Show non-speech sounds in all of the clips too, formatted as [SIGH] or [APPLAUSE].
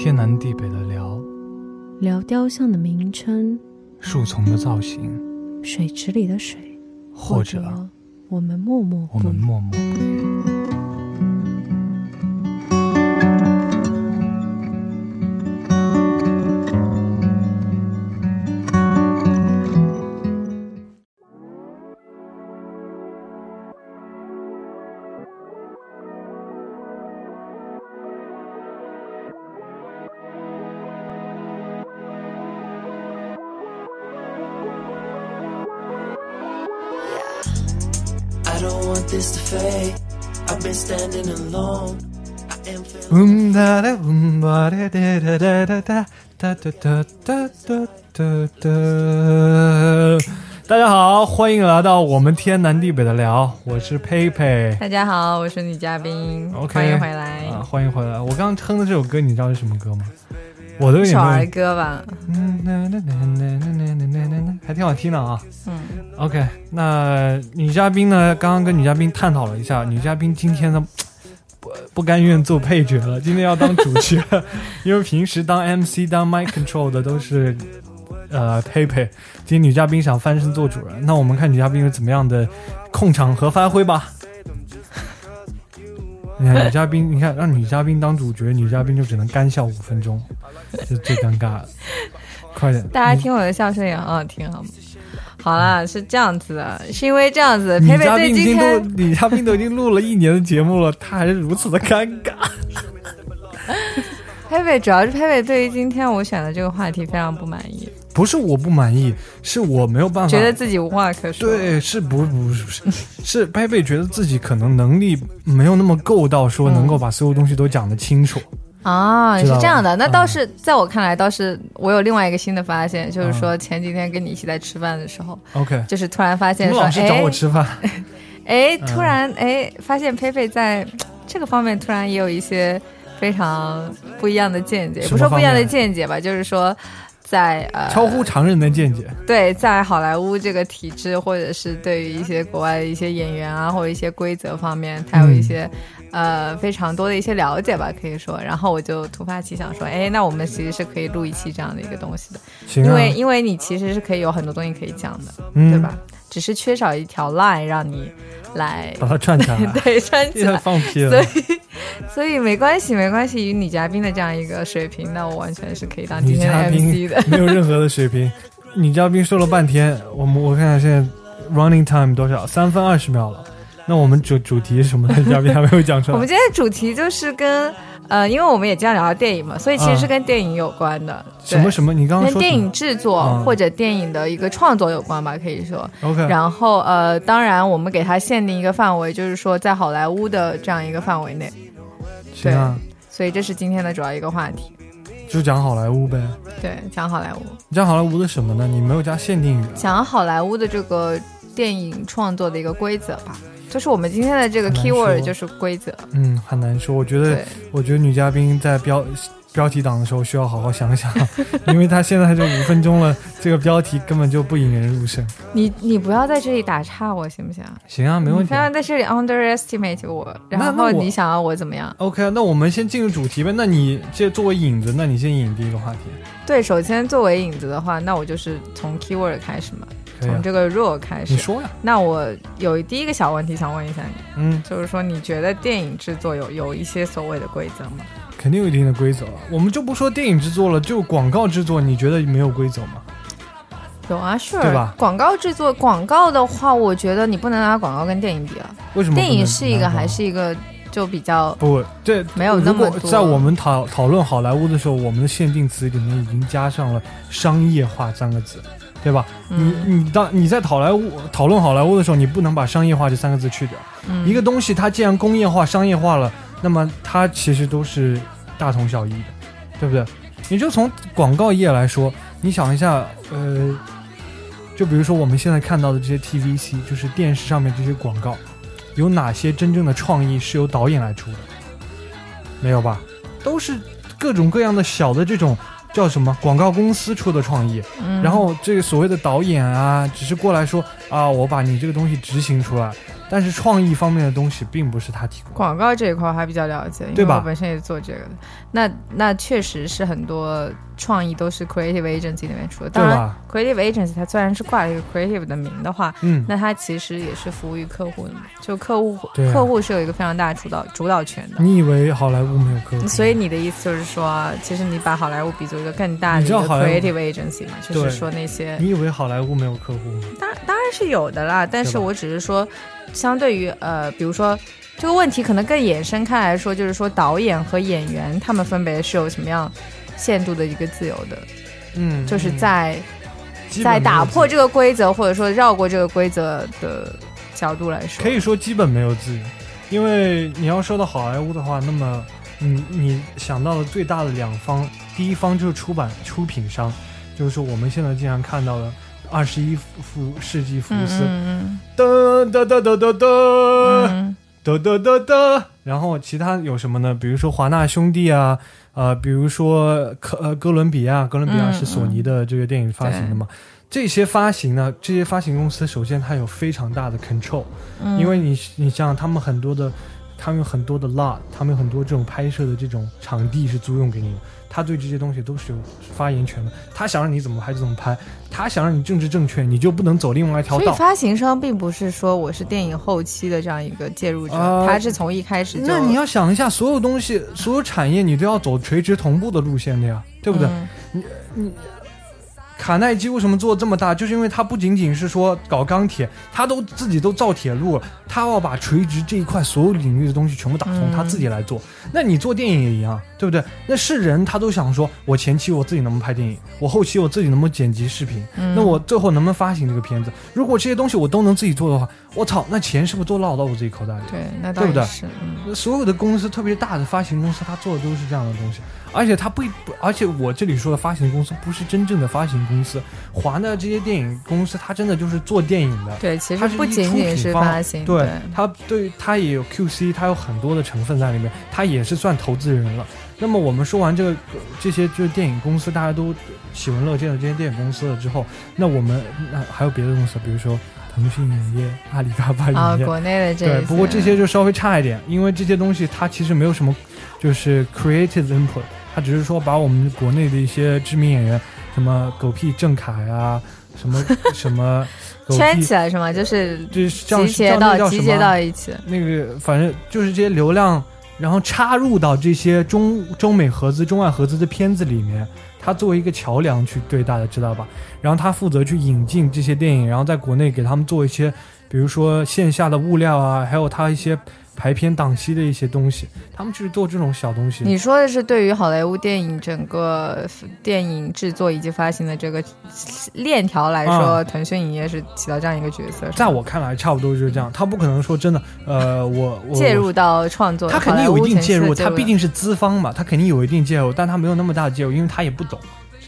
天南地北的聊，聊雕像的名称，树丛的造型，水池里的水，或者我们默默我们默默不语。哒哒哒哒哒！大家好，欢迎来到我们天南地北的聊，我是佩佩。大家好，我是女嘉宾。OK，欢迎回来，欢迎回来。我刚刚哼的这首歌，你知道是什么歌吗？我的一首儿歌吧。嗯，还挺好听的啊。嗯。OK，那女嘉宾呢？刚刚跟女嘉宾探讨了一下，女嘉宾今天的。不不甘愿做配角了，今天要当主角，因为平时当 MC [LAUGHS] 当 mic control 的都是呃佩佩，今天女嘉宾想翻身做主人，那我们看女嘉宾是怎么样的控场和发挥吧。[LAUGHS] 你看女嘉宾，你看让女嘉宾当主角，女嘉宾就只能干笑五分钟，这最尴尬了。快点，[LAUGHS] 大家听我的笑声也很好听，好吗？好啦，是这样子的，是因为这样子，女嘉宾已经都，[LAUGHS] 李嘉宾都已经录了一年的节目了，他还是如此的尴尬。[LAUGHS] 佩佩主要是佩佩对于今天我选的这个话题非常不满意。不是我不满意，是我没有办法，觉得自己无话可说。对，是不不是不是，[LAUGHS] 是佩佩觉得自己可能能力没有那么够到说能够把所有东西都讲得清楚。啊，是这样的，那倒是在我看来，倒是我有另外一个新的发现，就是说前几天跟你一起在吃饭的时候，OK，就是突然发现说，老师找我吃饭，哎，突然哎，发现佩佩在这个方面突然也有一些非常不一样的见解，不说不一样的见解吧，就是说。在呃，超乎常人的见解。对，在好莱坞这个体制，或者是对于一些国外的一些演员啊，或者一些规则方面，他有一些呃非常多的一些了解吧，可以说。然后我就突发奇想说，哎，那我们其实是可以录一期这样的一个东西的，因为因为你其实是可以有很多东西可以讲的，对吧？只是缺少一条 line 让你来把它串起来，[LAUGHS] 对，串起来放屁了。所以，所以没关系，没关系。以女嘉宾的这样一个水平，那我完全是可以当今天的 MC 的，没有任何的水平。女嘉宾说了半天，我们我看看现在 running time 多少？三分二十秒了。那我们主主题是什么？女嘉宾还没有讲出来。我们今天主题就是跟。呃，因为我们也经常聊到电影嘛，所以其实是跟电影有关的。什么什么？你刚刚说跟电影制作或者电影的一个创作有关吧，可以说。OK。然后呃，当然我们给它限定一个范围，就是说在好莱坞的这样一个范围内。对。所以这是今天的主要一个话题。就讲好莱坞呗。对，讲好莱坞。讲好莱坞的什么呢？你没有加限定语。讲好莱坞的这个电影创作的一个规则吧。就是我们今天的这个 keyword 就是规则，嗯，很难说。我觉得，我觉得女嘉宾在标标题党的时候需要好好想想，[LAUGHS] 因为她现在就五分钟了，这个标题根本就不引人入胜。你你不要在这里打岔我行不行？行啊，没问题。不要在这里 underestimate 我，然后你想要我怎么样？OK，那我们先进入主题呗。那你这作为引子，那你先引第一个话题。对，首先作为引子的话，那我就是从 keyword 开始嘛。从这个 rule 开始，你说呀？那我有第一个小问题想问一下你，嗯，就是说你觉得电影制作有有一些所谓的规则吗？肯定有一定的规则，我们就不说电影制作了，就广告制作，你觉得没有规则吗？有啊，是，对吧？广告制作，广告的话，我觉得你不能拿广告跟电影比啊。为什么？电影是一个还是一个就比较不对，没有那么多。在我们讨讨论好莱坞的时候，我们的限定词里面已经加上了商业化三个字。对吧？你你当你在讨莱坞讨论好莱坞的时候，你不能把商业化这三个字去掉。一个东西它既然工业化、商业化了，那么它其实都是大同小异的，对不对？你就从广告业来说，你想一下，呃，就比如说我们现在看到的这些 TVC，就是电视上面这些广告，有哪些真正的创意是由导演来出的？没有吧？都是各种各样的小的这种。叫什么？广告公司出的创意，然后这个所谓的导演啊，只是过来说啊，我把你这个东西执行出来，但是创意方面的东西并不是他提供。广告这一块还比较了解，因对吧为我本身也是做这个的。那那确实是很多创意都是 creative agency 那边出的。对当然吧？，creative agency 它虽然是挂了一个 creative 的名的话，嗯，那它其实也是服务于客户的嘛。就客户啊客户是有一个非常大的主导主导权的。你以为好莱坞没有客户？所以你的意思就是说，其实你把好莱坞比作一个更大的 creative agency 嘛，就是说那些你以为好莱坞没有客户吗？当当然是有的啦，但是我只是说，相对于呃，比如说这个问题可能更延伸开来说，就是说导演和演员他们分别是有什么样限度的一个自由的，嗯，就是嗯在在打破这个规则或者说绕过这个规则的角度来说，可以说基本没有自由，因为你要说到好莱坞的话，那么你你想到的最大的两方，第一方就是出版出品商，就是我们现在经常看到的二十一福世纪福斯，噔噔噔噔噔噔噔噔噔噔，然后其他有什么呢？比如说华纳兄弟啊，呃，比如说科呃哥伦比亚，哥伦比亚是索尼的这个电影发行的嘛。这些发行呢，这些发行公司首先它有非常大的 control，、因为你你像，他们很多的，他们有很多的 lot，他们有很多这种拍摄的这种场地是租用给你的，他对这些东西都是有发言权的。他想让你怎么拍就怎么拍，他想让你政治正确，你就不能走另外一条道。所以发行商并不是说我是电影后期的这样一个介入者，呃他是从一开始就那你要想一下，所有东西、所有产业，你都要走垂直同步的路线的呀，对不对？嗯卡耐基为什么做这么大？就是因为他不仅仅是说搞钢铁，他都自己都造铁路了，他要把垂直这一块所有领域的东西全部打通，嗯他自己来做。那你做电影也一样，对不对？那是人，他都想说，我前期我自己能不能拍电影，我后期我自己能不能剪辑视频，嗯那我最后能不能发行这个片子？如果这些东西我都能自己做的话，我操，那钱是不是都落到我自己口袋里？对，那倒对不对也是，嗯所有的公司，特别大的发行公司，他做的都是这样的东西，而且他不不，而且我这里说的发行公司不是真正的发行公司，华纳这些电影公司，它真的就是做电影的。对，其实不仅仅是方发行，对对，它对它也有 QC，它有很多的成分在里面，它也是算投资人了。那么我们说完这个这些就是电影公司，大家都喜闻乐见的这些电影公司了之后，那我们那还有别的公司，比如说腾讯影业、阿里巴巴啊，影业，国内的这对，不过这些就稍微差一点，因为这些东西它其实没有什么，就是 creative input，它只是说把我们国内的一些知名演员，什么狗屁郑恺啊，什么 [LAUGHS] 什么圈，起来是吗？就是就是像集结到集结到一起，那个，反正就是这些流量，然后插入到这些中中美合资、中外合资的片子里面，他作为一个桥梁去对大家知道吧？然后他负责去引进这些电影，然后在国内给他们做一些，比如说线下的物料啊，还有他一些排片档期的一些东西，他们就是做这种小东西。你说的是对于好莱坞电影整个电影制作以及发行的这个链条来说，啊腾讯影业是起到这样一个角色，在我看来，差不多就是这样。他不可能说真的，呃，我我介入到创作，他肯定有一定介入，他毕竟是资方嘛，他肯定有一定介入，但他没有那么大的介入，因为他也不懂，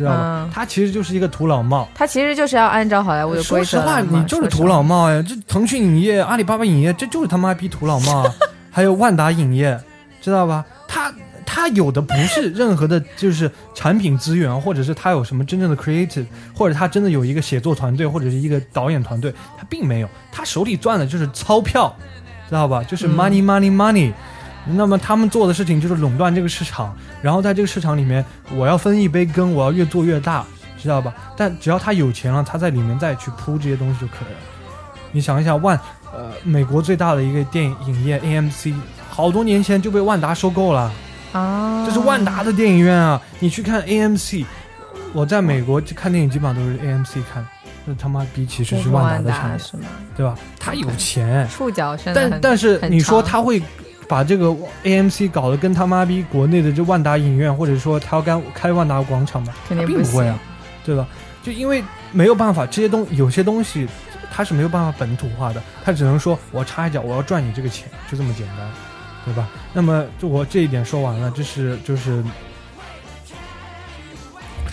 知道吧？嗯他其实就是一个土老帽。他其实就是要按照好莱坞的规说实话，来嘛你就是土老帽呀！这腾讯影业、阿里巴巴影业，这就是他妈逼土老帽啊！[LAUGHS] 还有万达影业，知道吧？他他有的不是任何的，就是产品资源，或者是他有什么真正的 creative，或者他真的有一个写作团队，或者是一个导演团队，他并没有，他手里攥的就是钞票，知道吧？就是嗯 money money money。那么他们做的事情就是垄断这个市场，然后在这个市场里面，我要分一杯羹，我要越做越大，知道吧？但只要他有钱了，他在里面再去铺这些东西就可以了。你想一想，万呃，美国最大的一个电影影业 AMC，好多年前就被万达收购了，啊，这是万达的电影院啊！你去看 AMC，我在美国看电影基本上都是 AMC 看，那他妈逼其实是万达的产吗？对吧？他有钱，触角但但是你说他会把这个 AMC 搞得跟他妈逼国内的这万达影院，或者说他要干开万达广场吗？肯定不会啊，对吧？就因为没有办法，这些东有些东西它是没有办法本土化的，它只能说我插一脚，我要赚你这个钱，就这么简单，对吧？那么就我这一点说完了，这是就是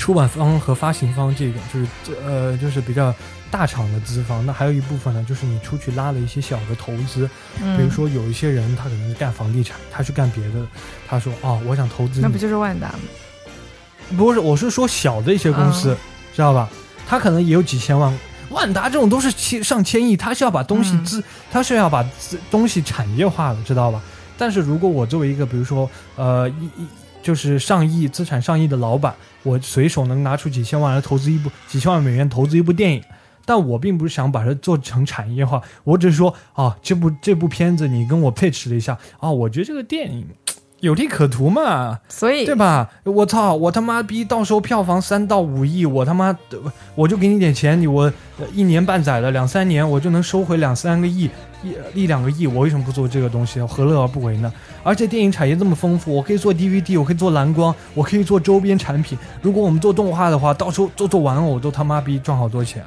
出版方和发行方这个，就是呃就是比较大厂的资方。那还有一部分呢，就是你出去拉了一些小的投资，嗯比如说有一些人他可能是干房地产，他去干别的，他说哦我想投资那不就是万达吗？不是，我是说小的一些公司，嗯知道吧？他可能也有几千万，万达这种都是千上千亿，他是要把东西资，他是要把资东西产业化的，知道吧？但是如果我作为一个，比如说，呃，一一就是上亿资产上亿的老板，我随手能拿出几千万来投资一部几千万美元投资一部电影，但我并不是想把它做成产业化，我只是说啊，这部这部片子你跟我 pitch 了一下啊，我觉得这个电影。有利可图嘛，所以对吧？我操，我他妈逼，到时候票房三到五亿，我他妈的我就给你点钱，你我一年半载的两三年，我就能收回两三个亿，一一两个亿，我为什么不做这个东西？何乐而不为呢？而且电影产业这么丰富，我可以做 DVD，我可以做蓝光，我可以做周边产品。如果我们做动画的话，到时候做做玩偶都他妈逼赚好多钱，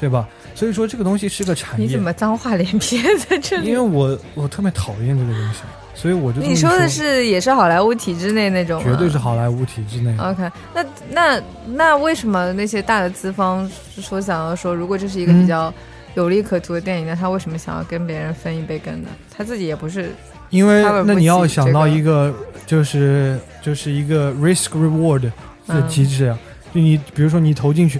对吧？所以说这个东西是个产业。你怎么脏话连篇在这里？因为我我特别讨厌这个东西。所以我就你说的是也是好莱坞体制内那种，绝对是好莱坞体制内。OK，那那那为什么那些大的资方说想要说，如果这是一个比较有利可图的电影，那他为什么想要跟别人分一杯羹呢？他自己也不是，因为那你要想到一个就是就是一个 risk reward 的机制啊，就你比如说你投进去。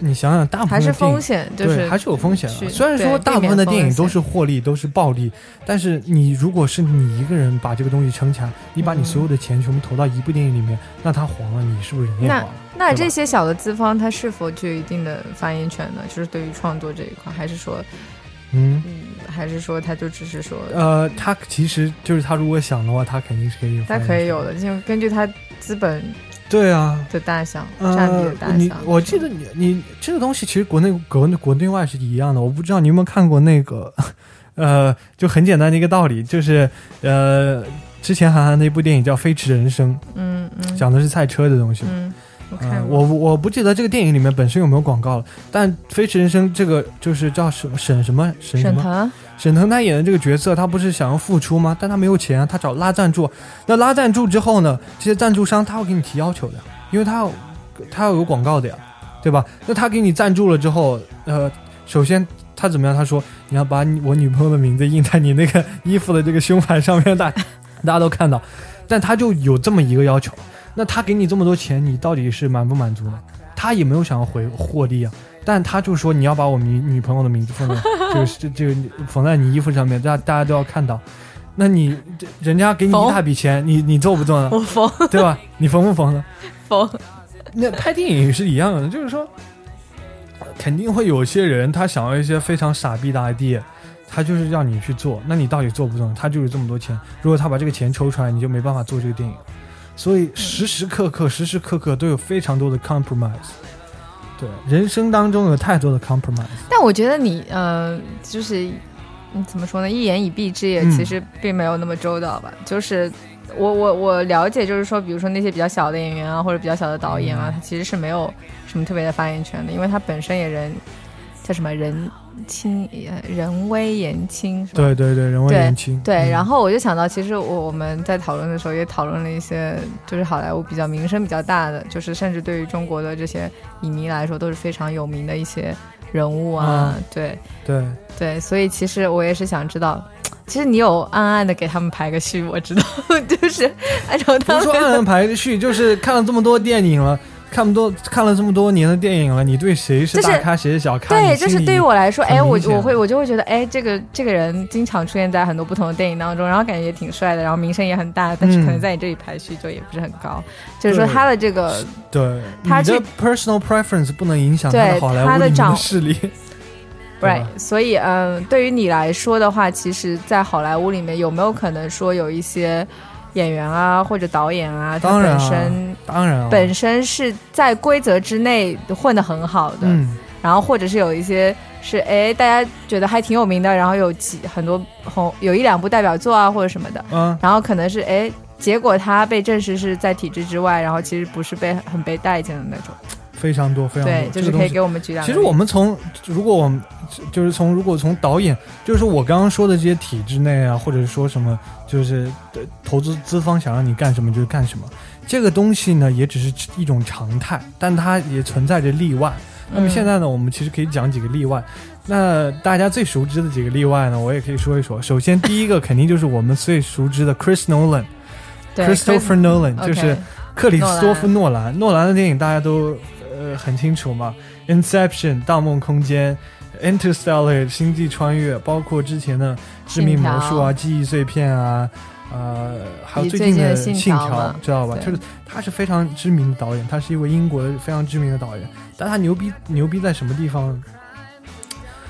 你想想，大部分还是风险，对，还是有风险的。虽然说大部分的电影都是获利，都是暴利，但是你如果是你一个人把这个东西撑起来，你把你所有的钱全部投到一部电影里面，那它黄了，你是不是人也黄？那那这些小的资方，他是否具有一定的发言权呢？就是对于创作这一块，还是说，嗯，还是说他就只是说，呃，他其实就是他如果想的话，他肯定是可以有，他可以有的，就根据他资本。对啊，的大小，占比的大小。你我记得你你这个东西其实国内国内国内外是一样的。我不知道你有没有看过那个，[LAUGHS] 呃，就很简单的一个道理，就是呃，之前韩寒的一部电影叫《飞驰人生》，嗯嗯，讲的是赛车的东西。嗯，我我不记得这个电影里面本身有没有广告了，但《飞驰人生》这个就是叫什么沈什么沈什么。沈腾他演的这个角色，他不是想要付出吗？但他没有钱，他找拉赞助。那拉赞助之后呢？这些赞助商他会给你提要求的，因为他要他要有广告的呀，对吧？那他给你赞助了之后，呃，首先他怎么样？他说你要把你我女朋友的名字印在你那个 [LAUGHS] 衣服的这个胸牌上面，大大家都看到。但他就有这么一个要求。那他给你这么多钱，你到底是满不满足呢？他也没有想要回获利啊。但他就说你要把我女女朋友的名字放在这个这这个缝在你衣服上面，大大家都要看到。那你人家给你一大笔钱，你你做不做呢？我缝，对吧？你缝不缝呢？缝。那拍电影是一样的，就是说，肯定会有些人他想要一些非常傻逼的 idea，他就是让你去做。那你到底做不做？他就是这么多钱，如果他把这个钱抽出来，你就没办法做这个电影。所以时时刻刻时时刻刻都有非常多的 compromise。对，人生当中有太多的 compromise。但我觉得你，呃，就是，怎么说呢？一言以蔽之，也其实并没有那么周到吧。就是我我我了解，就是说，比如说那些比较小的演员啊，或者比较小的导演啊，他其实是没有什么特别的发言权的，因为他本身也人叫什么人。轻人微言轻，对对对，人微言轻。对，然后我就想到，其实我我们在讨论的时候也讨论了一些，就是好莱坞比较名声比较大的，就是甚至对于中国的这些影迷来说都是非常有名的一些人物啊。对对对，所以其实我也是想知道，其实你有暗暗的给他们排个序，我知道，[LAUGHS] 就是按照他们说暗暗排个序，就是看了这么多电影了。看不多看了这么多年的电影了，你对谁是大咖，谁是小咖？对，就是对于我来说，哎，我我会我就会觉得，哎，这个这个人经常出现在很多不同的电影当中，然后感觉也挺帅的，然后名声也很大，但是可能在你这里排序就也不是很高。就是说他的这个，对，他的 personal preference 不能影响他的好莱坞的势力。[LAUGHS] Right，所以嗯，对于你来说的话，其实，在好莱坞里面有没有可能说有一些？演员啊，或者导演啊，他本身当然本身是在规则之内混得很好的，然后或者是有一些是哎，大家觉得还挺有名的，然后有几很多红有一两部代表作啊或者什么的，嗯，然后可能是哎，结果他被证实是在体制之外，然后其实不是被很被待见的那种。非常多，非常多，就是可以给我们举两。其实我们从，如果我们就是从，如果从导演，就是我刚刚说的这些体制内啊，或者说什么，就是投资资方想让你干什么就干什么，这个东西呢，也只是一种常态，但它也存在着例外。那么现在呢，我们其实可以讲几个例外。那大家最熟知的几个例外呢，我也可以说一说。首先，第一个肯定就是我们最熟知的 Chris Nolan，Christopher Nolan，就是克里斯多夫诺兰。诺兰的电影大家都。呃很清楚嘛，《Inception》《盗梦空间》。Interstellar 星际穿越，包括之前的致命魔术啊、记忆碎片啊，呃，还有最近的信条，知道吧？就是他是非常知名的导演，他是一位英国的非常知名的导演。但他牛逼牛逼在什么地方？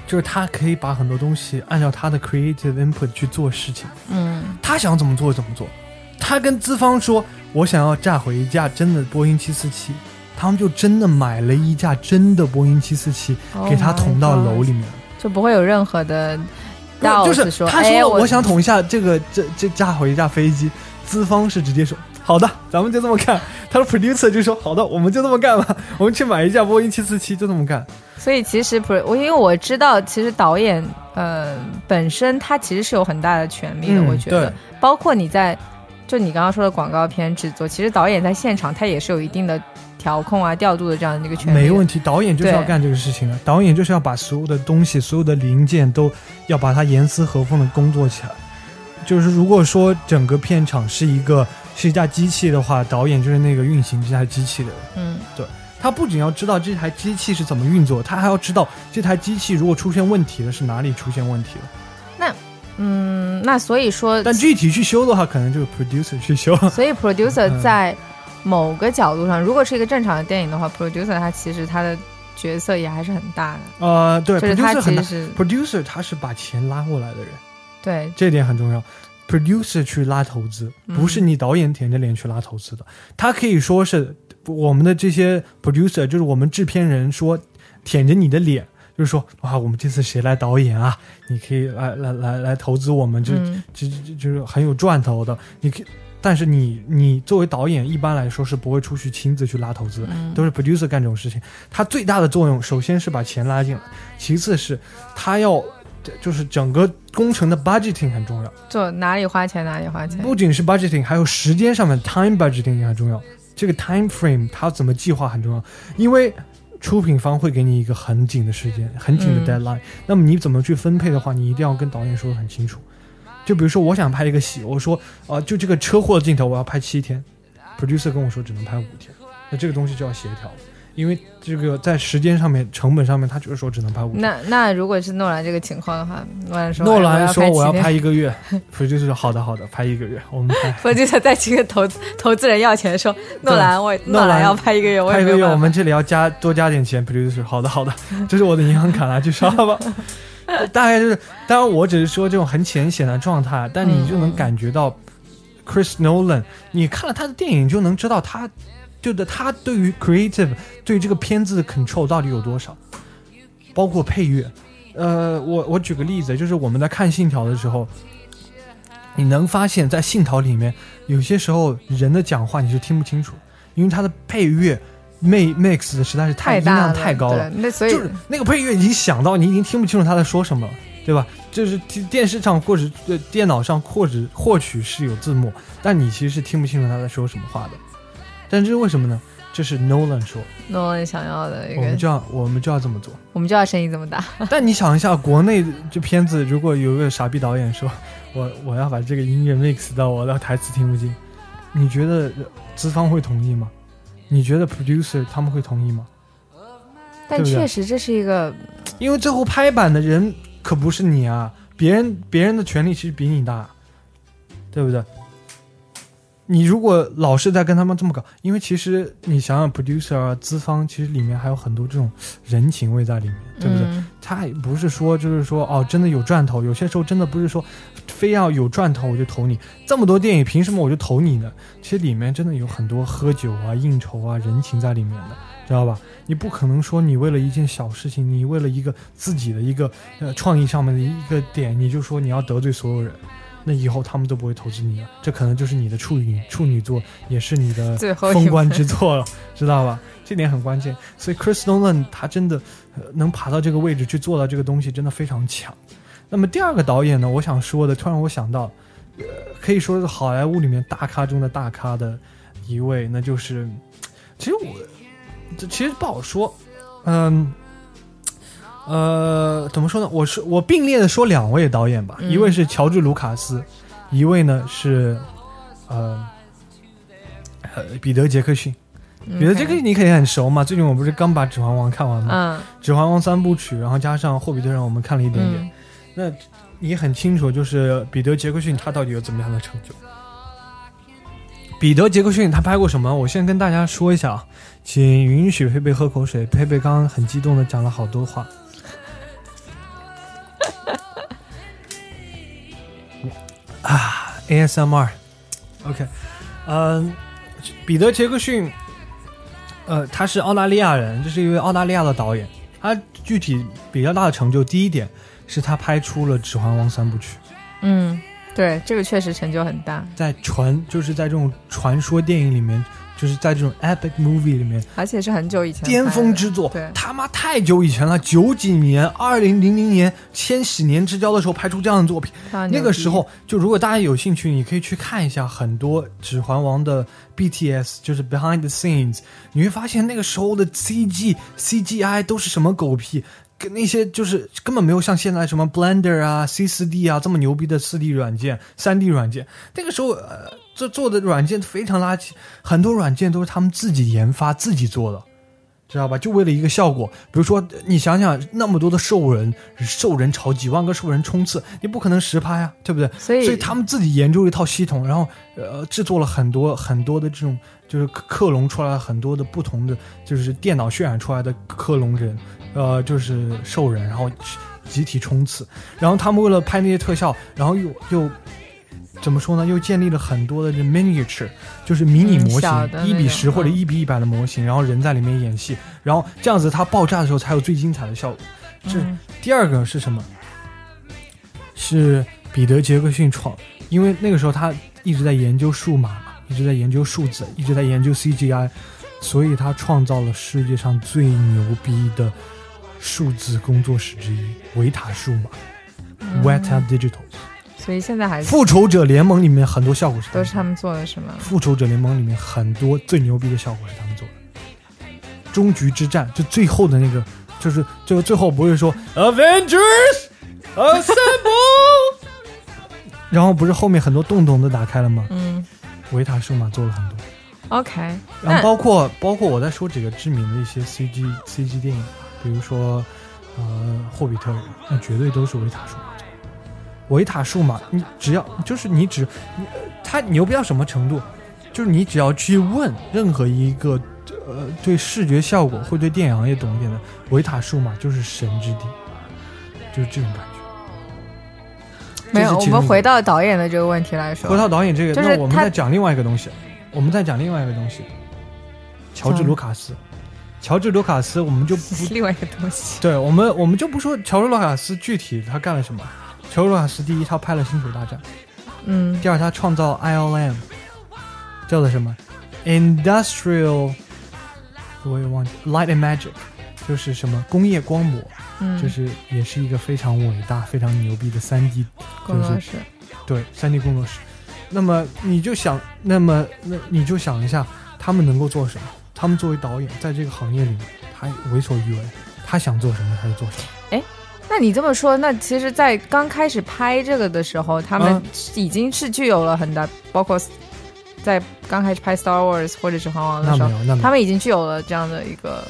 就是他可以把很多东西按照他的 creative input 去做事情。嗯，他想怎么做怎么做。他跟资方说：“我想要炸毁一架真的波音七四七。”他们就真的买了一架真的波音七四七，给他捅到楼里面，就不会有任何的，就是说，他说我想捅一下这个这这架好一架飞机，资方是直接说好的，咱们就这么干。[LAUGHS] 他的 producer 就说好的，我们就这么干吧，我们去买一架波音七四七，就这么干。所以其实 pro 我因为我知道，其实导演呃本身他其实是有很大的权利的，我觉得，包括你在就你刚刚说的广告片制作，其实导演在现场他也是有一定的。调控啊，调度的这样的一个权利，没问题。导演就是要干这个事情的，导演就是要把所有的东西、所有的零件都要把它严丝合缝的工作起来。就是如果说整个片场是一个是一架机器的话，导演就是那个运行这台机器的人。嗯，对。他不仅要知道这台机器是怎么运作，他还要知道这台机器如果出现问题了是哪里出现问题了。那，嗯，那所以说，但具体去修的话，可能就是 producer 去修。所以 producer [LAUGHS] 在。某个角度上，如果是一个正常的电影的话，producer 他其实他的角色也还是很大的。呃，对，producer 很大。producer 他是把钱拉过来的人，对，这点很重要。producer 去拉投资，不是你导演舔着脸去拉投资的。他可以说是我们的这些 producer，就是我们制片人说舔着你的脸，就是说哇，我们这次谁来导演啊？你可以来来来来投资我们，就就就就是很有赚头的。你可以。但是你你作为导演，一般来说是不会出去亲自去拉投资，都是 producer 干这种事情。他最大的作用，首先是把钱拉进来，其次是他要就是整个工程的 budgeting 很重要，做哪里花钱哪里花钱。不仅是 budgeting，还有时间上面 time budgeting 也很重要。这个 time frame 它怎么计划很重要，因为出品方会给你一个很紧的时间，很紧的 deadline。那么你怎么去分配的话，你一定要跟导演说的很清楚。就比如说，我想拍一个戏，我说，啊，就这个车祸的镜头，我要拍七天，producer 跟我说只能拍五天，那这个东西就要协调，因为这个在时间上面、成本上面，他就是说只能拍五天。那那如果是诺兰这个情况的话，诺兰说，诺兰说我要拍一个月，[LAUGHS] producer 说好的好的，拍一个月，我们拍。[LAUGHS] producer 再去跟投资投资人要钱，说诺兰我诺兰要拍一个月，拍一个月，我们这里要加多加点钱，producer 好的好的，这是我的银行卡，拿去刷吧。[LAUGHS] [LAUGHS] 大概就是，当然我只是说这种很浅显的状态，但你就能感觉到，Chris Nolan，你看了他的电影就能知道他，就的他对于 creative 对这个片子的 control 到底有多少，包括配乐。呃，我我举个例子，就是我们在看《信条》的时候，你能发现在《信条》里面有些时候人的讲话你是听不清楚，因为他的配乐。Mix 实在是太音量太高了，那所以就是那个配乐已经响到你已经听不清楚他在说什么了，对吧？就是电视上或者电脑上或者或许是有字幕，但你其实是听不清楚他在说什么话的。但这是为什么呢？这是 Nolan 说，Nolan 想要的一个，我们就要我们就要这么做，我们就要声音这么大。[LAUGHS] 但你想一下，国内这片子如果有个傻逼导演说，[LAUGHS] 我我要把这个音乐 mix 到我的台词听不清，你觉得资方会同意吗？你觉得 producer 他们会同意吗？但确实这是一个，因为最后拍板的人可不是你啊，别人别人的权利其实比你大，对不对？你如果老是在跟他们这么搞，因为其实你想想，producer 啊，资方其实里面还有很多这种人情味在里面，对不对？他也不是说就是说哦，真的有赚头，有些时候真的不是说非要有赚头我就投你。这么多电影，凭什么我就投你呢？其实里面真的有很多喝酒啊、应酬啊、人情在里面的，知道吧？你不可能说你为了一件小事情，你为了一个自己的一个呃创意上面的一个点，你就说你要得罪所有人。那以后他们都不会投资你了，这可能就是你的处女处女座，也是你的封官之作了，知道吧？[LAUGHS] 这点很关键。所以 Chris Nolan 他真的能爬到这个位置去做到这个东西，真的非常强。那么第二个导演呢，我想说的，突然我想到，呃，可以说是好莱坞里面大咖中的大咖的一位，那就是，其实我这其实不好说，嗯。呃，怎么说呢？我是我并列的说两位导演吧，一位是乔治·卢卡斯，一位呢是呃呃彼得·杰克逊。彼得杰克逊你肯定很熟嘛，最近我不是刚把《指环王》看完吗？嗯，《指环王》三部曲，然后加上《霍比特人》，我们看了一点点。嗯那你很清楚，就是彼得杰克逊他到底有怎么样的成就？彼得杰克逊他拍过什么？我先跟大家说一下啊，请允许佩佩喝口水。佩佩刚刚很激动的讲了好多话。[LAUGHS] 啊，ASMR，OK，、嗯、彼得杰克逊，呃，他是澳大利亚人，这是一位澳大利亚的导演。他具体比较大的成就，第一点是他拍出了《指环王》三部曲，嗯，对，这个确实成就很大，在传就是在这种传说电影里面，就是在这种 epic movie 里面，而且是很久以前巅峰之作。对，他妈太久以前了，九几年、二零零零年、千禧年之交的时候拍出这样的作品。那个时候，就如果大家有兴趣，你可以去看一下很多《指环王》的 BTS，就是 Behind the Scenes，你会发现那个时候的 CG、CGI 都是什么狗屁，跟那些就是根本没有像现在什么 Blender 啊、C 4 D 啊这么牛逼的 4D 软件、3 D 软件。那个时候，呃，这做的软件非常垃圾，很多软件都是他们自己研发、自己做的。知道吧？就为了一个效果，比如说，你想想那么多的兽人，兽人朝几万个兽人冲刺，你不可能实拍啊，对不对？所以所以他们自己研究了一套系统，然后呃制作了很多很多的这种，就是克克隆出来了很多的不同的，就是电脑渲染出来的克隆人，呃，就是兽人，然后集体冲刺，然后他们为了拍那些特效，然后又又。怎么说呢？又建立了很多的这 miniature，就是迷你嗯模型，一比十或者嗯一比一百的模型，然后人在里面演戏，然后这样子它爆炸的时候才有最精彩的效果。这嗯第二个是什么？是彼得杰克逊创，因为那个时候他一直在研究数码嘛，一直在研究数字，一直在研究 CGI，所以他创造了世界上最牛逼的数字工作室之一——维塔数码、Weta Digital。所以现在还是复仇者联盟里面很多效果是都是他们做的，是吗？复仇者联盟里面很多最牛逼的效果是他们做的。终局之战就最后的那个，就是就最后不会说 Avengers [LAUGHS] Assemble，然后不是后面很多洞洞都打开了吗？嗯维塔数码做了很多，，OK，然后包括包括我在说几个知名的一些 CG CG 电影，比如说呃霍比特人，那绝对都是维塔数码。维塔数码，你只要就是你只你呃它牛逼到什么程度？就是你只要去问任何一个呃对视觉效果会对电影行业懂一点的，维塔数码就是神之地，就是这种感觉。没有，我们回到导演的这个问题来说，回到导演这个，就是那我们他再讲另外一个东西，我们再讲另外一个东西，乔治卢卡斯。乔治卢卡斯，我们就不另外一个东西。对我们我们就不说乔治卢卡斯具体他干了什么。乔治卢卡斯第一，他拍了《星球大战》；嗯第二，他创造 ILM，叫做什么？Industrial，我也忘记 Light and Magic，就是什么工业光魔，嗯，就是也是一个非常伟大、非常牛逼的三 D 工作室。对，三 D 工作室。那么你就想，那么那你就想一下，他们能够做什么？他们作为导演，在这个行业里面，他为所欲为，他想做什么他就做什么。哎那你这么说，那其实，在刚开始拍这个的时候，他们嗯已经是具有了很大，包括在刚开始拍 Star Wars 或者是《环王》的时候，他们已经具有了这样的一个，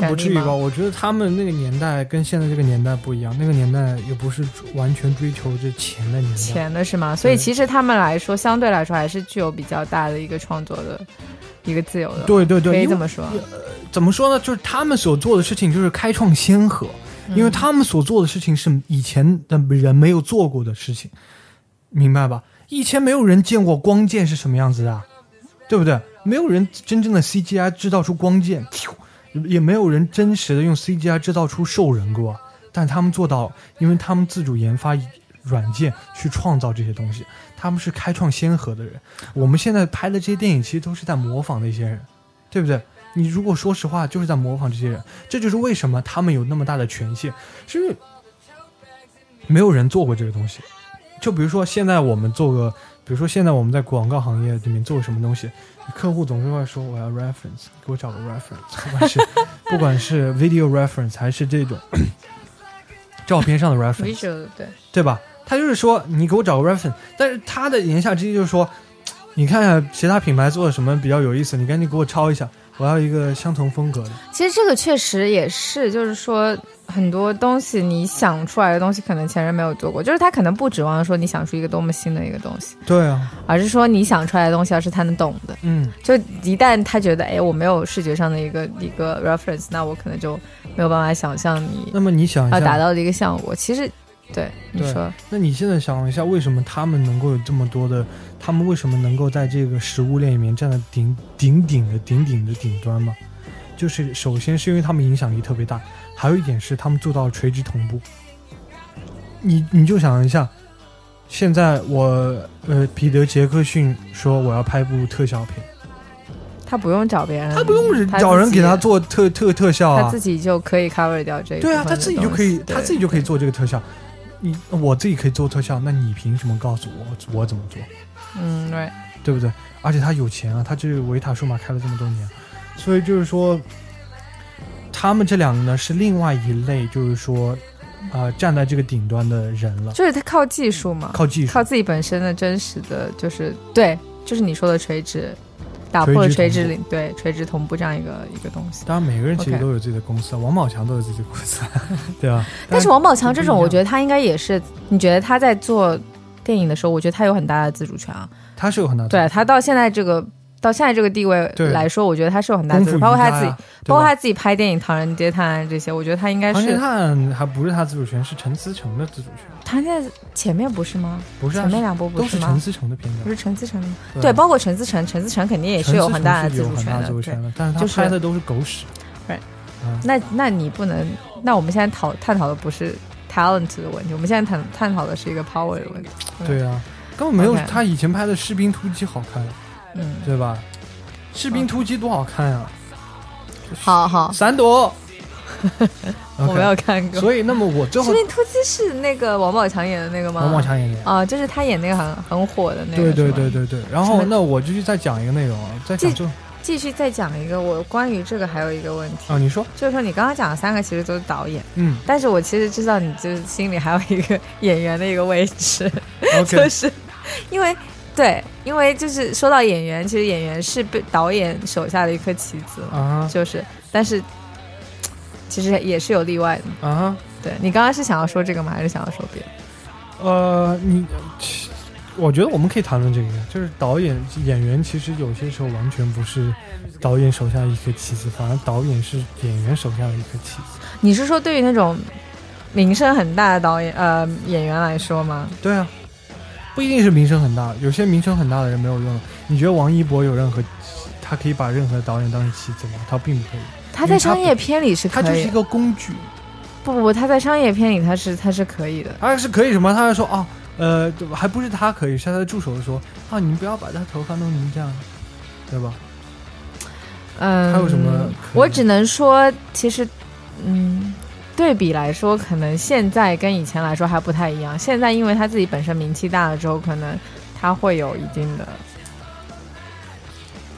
那不至于吧？我觉得他们那个年代跟现在这个年代不一样，那个年代也不是完全追求这钱的年代。钱的是吗？所以其实他们来说，相对来说还是具有比较大的一个创作的一个自由的，对对对，可以这么说。怎么说呢？就是他们所做的事情就是开创先河。因为嗯他们所做的事情是以前的人没有做过的事情，明白吧？以前没有人见过光剑是什么样子的啊，对不对？没有人真正的 CGI 制造出光剑，也没有人真实的用 CGI 制造出兽人过，但他们做到，因为他们自主研发软件去创造这些东西，他们是开创先河的人。我们现在拍的这些电影其实都是在模仿那些人，对不对？你如果说实话，就是在模仿这些人，这就是为什么他们有那么大的权限，是因为没有人做过这个东西。就比如说现在我们做个，比如说现在我们在广告行业里面做个什么东西，客户总是会说我要 reference，给我找个 reference，不管是不管是 video reference 还是这种照片上的 reference，visual 对，对吧？他就是说你给我找个 reference，但是他的言下之意就是说，你看看其他品牌做的什么比较有意思，你赶紧给我抄一下，我要一个相同风格的。其实这个确实也是，就是说很多东西你想出来的东西，可能前人没有做过，就是他可能不指望说你想出一个多么新的一个东西，对啊，而是说你想出来的东西要是他能懂的。嗯，就一旦他觉得，哎，我没有视觉上的一个一个 reference，那我可能就没有办法想象你那么你想，要达到的一个效果。其实，对你对说，那你现在想一下，为什么他们能够有这么多的？他们为什么能够在这个食物链里面站在顶顶顶的顶顶的顶端吗？就是首先是因为他们影响力特别大，还有一点是他们做到了垂直同步。你你就想一下，现在我呃彼得杰克逊说我要拍部特效片，他不用找别人，他不用他找人给他做特特特效啊，他自己就可以 cover 掉这个对啊，他自己就可以，他自己就可以。做这个特效。你我自己可以做特效，那你凭什么告诉我我怎么做？嗯，对，对不对？而且他有钱啊，他这维塔数码开了这么多年，所以就是说，他们这两个呢是另外一类，就是说，呃，站在这个顶端的人了，就是他靠技术嘛，靠技术靠，自己本身的真实的就是对，就是你说的垂直，打破了垂垂直领对垂直同步这样一个一个东西。当然每个人其实都有自己的公司，啊，王宝强都有自己的公司，[LAUGHS] 对吧？但是王宝强这种，我觉得得他应该也是，你觉得他在做电影的时候，我觉得他有很大的自主权啊。他是有很大的对他到现在这个到现在这个地位来说，我觉得他是有很大的自主，包括他自己，包括他自己拍电影《唐人街探案》这些，我觉得他应该是唐人街探案还不是他自主权，是陈思诚的自主权，他在前面不是吗？不是啊前面两部不是吗都是陈？思诚的片子不。是陈思诚的吗？对对，包括陈思诚，陈思诚肯定也是有很大的自主权的。但是他拍的都是狗屎。那那你不能，那我们现在讨探讨的不是 talent 的问题，我们现在探探讨的是一个 power 的问题。对啊，根本没有他以前拍的《士兵突击》好看，嗯，对吧？《士兵突击》多好看啊！好好，闪躲，[LAUGHS] 我没有看过。所以，那么我最《后士兵突击》是那个王宝强演的那个吗？王宝强演的。啊，就是他演那个很很火的那个。对对对对对，然后那我继续再讲一个内容啊，再讲就继续再讲一个，我关于这个还有一个问题，啊，你说，就是说你刚刚讲的三个其实都是导演，嗯但是我其实知道你就是心里还有一个 [LAUGHS] 演员的一个位置，[LAUGHS] 就，OK，是因为对，因为就是说到演员，其实演员是被导演手下的一颗棋子嘛，啊就是，但是其实也是有例外的。哈啊对你刚刚是想要说这个吗？还是想要说别的？呃，你，我觉得我们可以谈论这个，就是导演演员其实有些时候完全不是导演手下的一颗棋子，反而导演是演员手下的一颗棋子。你是说对于那种名声很大的导演呃演员来说吗？对啊，不一定是名声很大，有些名声很大的人没有用。你觉得王一博有任何，他可以把任何导演当成棋子吗？他并不可以，他在商业片里是可以，他就是一个工具。不不不，他在商业片里他是他是可以的。他是可以什么？他是说啊，呃，还不是他可以，是他的助手说啊，你们不要把他头发弄成这样，对吧？嗯，还有什么我只能说，其实，嗯，对比来说，可能现在跟以前来说还不太一样。现在因为他自己本身名气大了之后，可能他会有一定的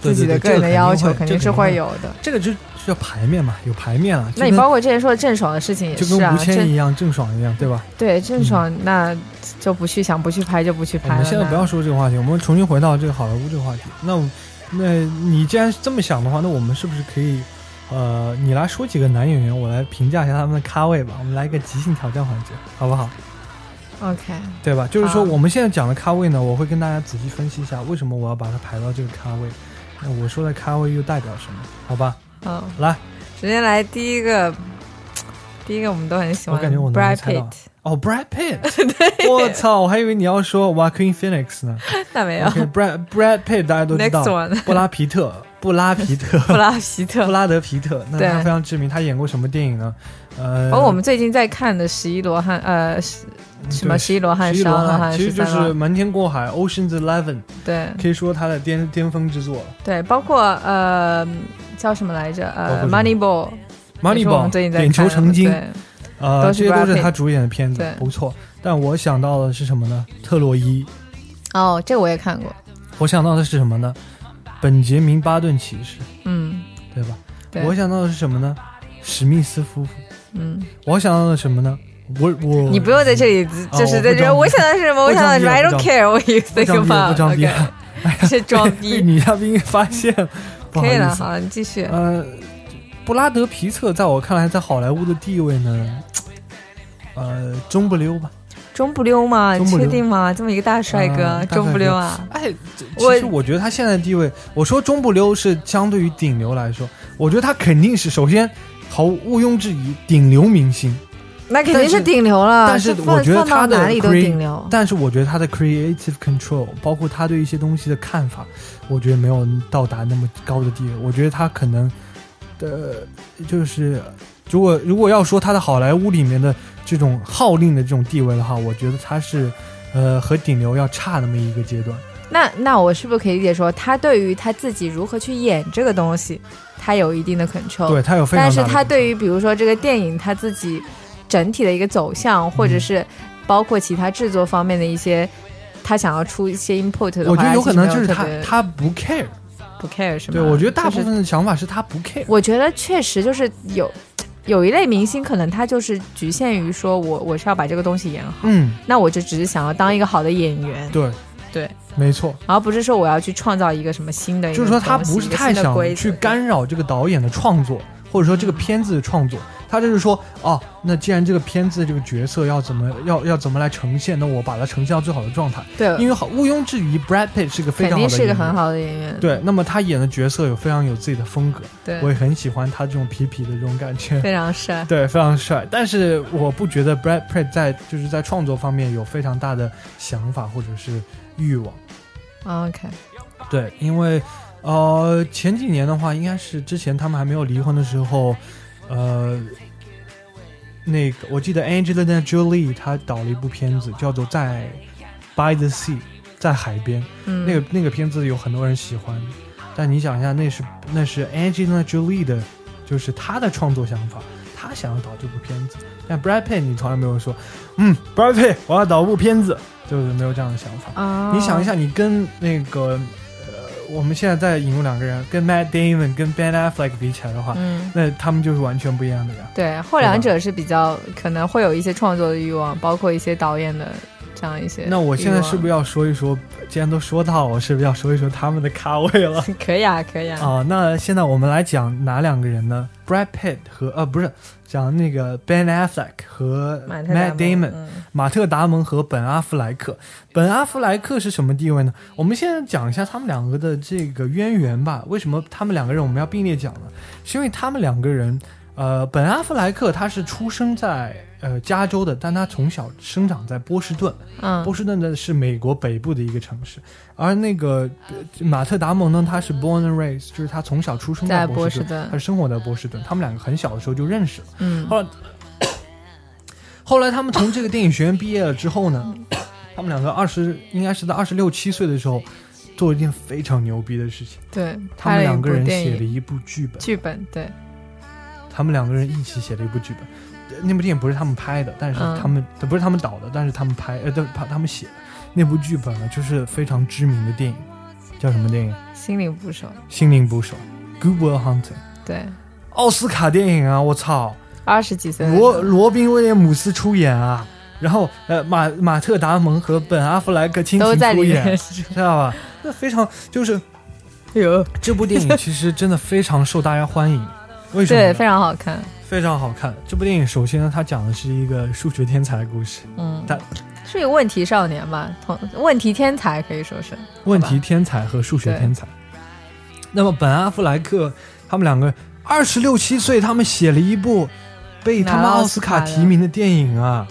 自己的个人的要求，肯定是会有的。这个就就叫排面嘛，有排面了。那你包括之前说的郑爽的事情也就跟吴，是啊一样，郑爽一样，对吧？对郑爽，那就不去想不去拍就不去拍了。那们现在不要说这个话题，我们重新回到这个好莱坞这个话题。那那你既然这么想的话，那我们是不是可以，呃，你来说几个男演员，我来评价一下他们的咖位吧。我们来一个即兴挑战环节，好不好？OK，对吧？就是说我们现在讲的咖位呢，我会跟大家仔细分析一下，为什么我要把它排到这个咖位。那我说的咖位又代表什么？好吧，嗯，来，首先来第一个，第一个我们都很喜欢，我感觉我能猜到 Pitt，哦，Brad Pitt，[LAUGHS] 我操，我还以为你要说 Joaquin Phoenix 呢。那没有。OK，Brad Brad Pitt 大家都知道，布拉皮特，布拉皮特，[LAUGHS] 布拉皮特布。拉德皮特，那对他非常知名，他演过什么电影呢？呃，而我们最近在看的《十一罗汉》，呃，十什么十一罗汉、十一罗汉，其实就是瞒天过海，Ocean's Eleven，对可以说他的巅巅峰之作了。对，包括呃叫什么来着？呃包括什么，Moneyball，也是我 Moneyball，最近在点球成金，对呃，这些都是他主演的片子，不错。但我想到的是什么呢？特洛伊。哦，这个我也看过，我想到的是什么呢？本杰明巴顿骑士，嗯，对吧？对，我想到的是什么呢？史密斯夫妇。嗯，我想到的什么呢？我我你不用在这里，就是在这，哦我想到是什么？[LAUGHS] 我想到什么？I don't care what you 不 think 不。装逼 OK，[LAUGHS] 是装被逼。女嘉宾发现，[LAUGHS] 可以了，好了，你继续。呃，布拉德皮特在我看来，在好莱坞的地位呢，呃，中不溜吧。中不溜吗？中不溜确定吗？这么一个大帅哥，中不溜啊？哎，我其实我觉得他现在的地位，我说中不溜是相对于顶流来说，我觉得他肯定是首先毫无毋庸置疑顶流明星，那肯定是顶流了。但是我觉得他的哪里都顶流。但是我觉得他的 creative control，包括他对一些东西的看法，我觉得没有到达那么高的地位。我觉得他可能的，就是如果如果要说他的好莱坞里面的这种号令的这种地位的话，我觉得他是呃和顶流要差那么一个阶段。那那我是不是可以理解说，他对于他自己如何去演这个东西，他有一定的 control。对他有非常但是他对于比如说这个电影他自己整体的一个走向，或嗯者是包括其他制作方面的一些，他想要出一些 input 的话，我觉得有可能就是他他不 care。不 care 是吗？对，我觉得大部分的想法是他不 care。我觉得确实就是有有一类明星，可能他就是局限于说我我是要把这个东西演好，嗯，那我就只是想要当一个好的演员，对对，没错，而不是说我要去创造一个什么新的就是说他不是太想去干扰这个导演的创作，或者说这个片子的创作。他就是说，哦，那既然这个片子这个角色要怎么要要怎么来呈现，那我把它呈现到最好的状态。对，因为好毋庸置疑，Brad Pitt 是个非肯常好的演员定是一个很。好的演员，对，那么他演的角色有非常有自己的风格，对我也很喜欢他这种痞痞的这种感觉。非常帅。对，非常帅。但是我不觉得 Brad Pitt 在就是在创作方面有非常大的想法或者是欲望。OK，对，因为呃前几年的话，应该是之前他们还没有离婚的时候，呃，那个我记得 Angelina Jolie 她导了一部片子叫做《在 By the Sea》，在海边。嗯，那个那个片子有很多人喜欢，但你想一下，那是那是 Angelina Jolie 的，就是她的创作想法，她想要导这部片子。但 Brad Pitt 你从来没有说，嗯，Brad Pitt 我要导部片子，就是没有这样的想法。啊，你想一，下，你跟那个呃，我们现在在引入两个人，跟 Matt Damon 跟 Ben Affleck 比起来的话，嗯，那他们就是完全不一样的呀。对，后两者是比较可能会有一些创作的欲望，包括一些导演的这样一些。那我现在是不是要说一说？既然都说到，我是不是要说一说他们的咖位了？[LAUGHS] 可以啊？可以啊。啊，那现在我们来讲哪两个人呢？Brad Pitt 和呃不是讲那个 Ben Affleck 和马特 Matt 达蒙 Damon，、嗯马特达蒙和本阿弗莱克。本阿弗莱克是什么地位呢？我们现在讲一下他们两个的这个渊源吧。为什么他们两个人我们要并列讲呢？是因为他们两个人，呃，本阿弗莱克他是出生在呃加州的，但他从小生长在波士顿。嗯波士顿呢是美国北部的一个城市，而那个呃马特达蒙呢，他是 born and raised，就是他从小出生在波士顿他生活在波士顿，他们两个很小的时候就认识了。嗯后来，后来他们从这个电影学院毕业了之后呢，他们两个二十应该是在二十六七岁的时候，做了一件非常牛逼的事情，对，他们两个人写了一部剧本，剧本，对，他们两个人一起写了一部剧本。那部电影不是他们拍的，但是嗯。他们、不是他们导的，但是他们拍呃，对，他他们写的。那部剧本呢，就是非常知名的电影，叫什么电影？《心灵捕手，心灵捕手》（Good Will Hunting），对，奥斯卡电影啊！我操，二十几岁罗罗宾威廉姆斯出演啊，然后呃马马特达蒙和本阿弗莱克亲都情出演，，知道吧？那非常就是哎呦。这部电影其实真的非常受大家欢迎，为什么？对，非常好看，非常好看。这部电影首先呢，它讲的是一个数学天才的故事，嗯它，是一个问题少年吧，同问题天才可以说是，问题天才和数学天才。那么本阿弗莱克他们两个二十六七岁，他们写了一部被他们奥斯卡提名的电影啊。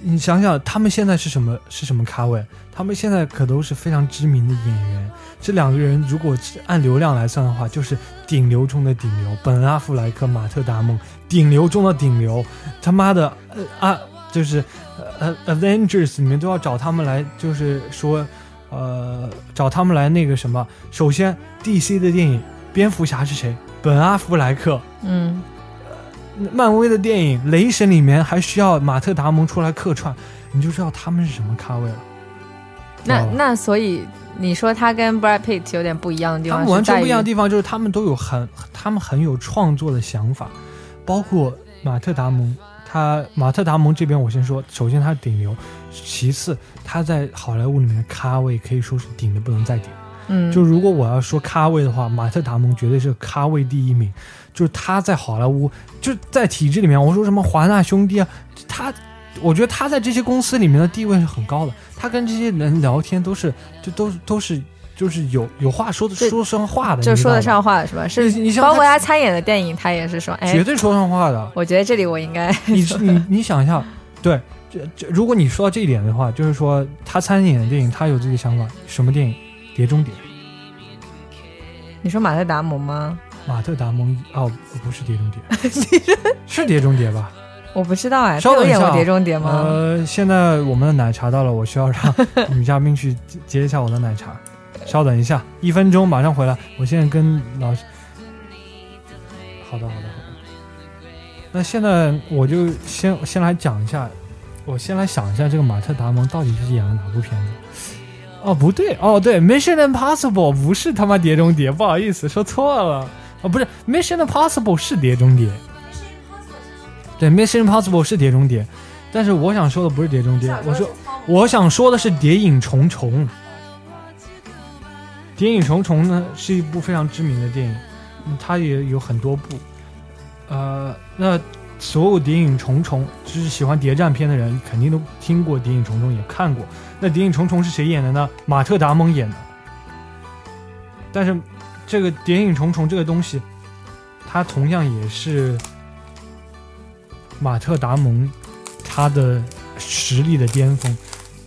你想想，他们现在是什么是什么咖位？他们现在可都是非常知名的演员。这两个人如果是按流量来算的话，就是顶流中的顶流。本阿弗莱克、马特达蒙，顶流中的顶流。他妈的，呃啊，就是呃呃，Avengers 里面都要找他们来，就是说，呃，找他们来那个什么。首先，DC 的电影，蝙蝠侠是谁？本阿弗莱克。嗯，漫威的电影《雷神》里面还需要马特达蒙出来客串，你就知道他们是什么咖位了。那那所以你说他跟 Brad Pitt 有点不一样的地方，他们完全不一样的地地方就是他们都有很，他们很有创作的想法，包括马特达蒙，他马特·达蒙这边，我先说，首先他是顶流，其次他在好莱坞里面的咖位可以说是顶的不能再顶。嗯，就如果我要说咖位的话，马特·达蒙绝对是咖位第一名。就是他在好莱坞，就在体制里面，我说什么华纳兄弟啊，他，我觉得他在这些公司里面的地位是很高的。他跟这些人聊天都是，就都都是，就是有有话说的，说上话的，就说得上话是吧？是，你包括他参演的电影，他也是说，哎，绝对说上话的。我觉得这里我应该，你你你想一下，对，这这，如果你说到这一点的话，就是说他参演的电影，他有自己的想法。什么电影？碟中谍。你说马特·达蒙吗？马特·达蒙哦，不是《碟中谍》，[LAUGHS] 是《碟中谍》吧？我不知道哎，稍等一下，《碟中谍》吗？呃，现在我们的奶茶到了，我需要让 [LAUGHS] 女嘉宾去接一下我的奶茶。稍等一下，一分钟马上回来。我现在跟老师，好的，好的，好的。那现在我就先先来讲一下，我先来想一下这个马特·达蒙到底是演了哪部片子。哦，不对，哦，对，《Mission Impossible》不是他妈《碟中谍》，不好意思，说错了。哦，不是，《Mission Impossible》是《碟中谍》。对，《Mission Impossible》是《碟中谍》，但是我想说的不是《碟中谍》，我说我想说的是《谍影重重》。《谍影重重》呢是一部非常知名的电影，它也有很多部。呃，那所有《谍影重重》就是喜欢谍战片的人肯定都听过《谍影重重》，也看过。那《谍影重重》是谁演的呢？马特·达蒙演的。但是。这个《谍影重重》这个东西，它同样也是马特·达蒙他的实力的巅峰。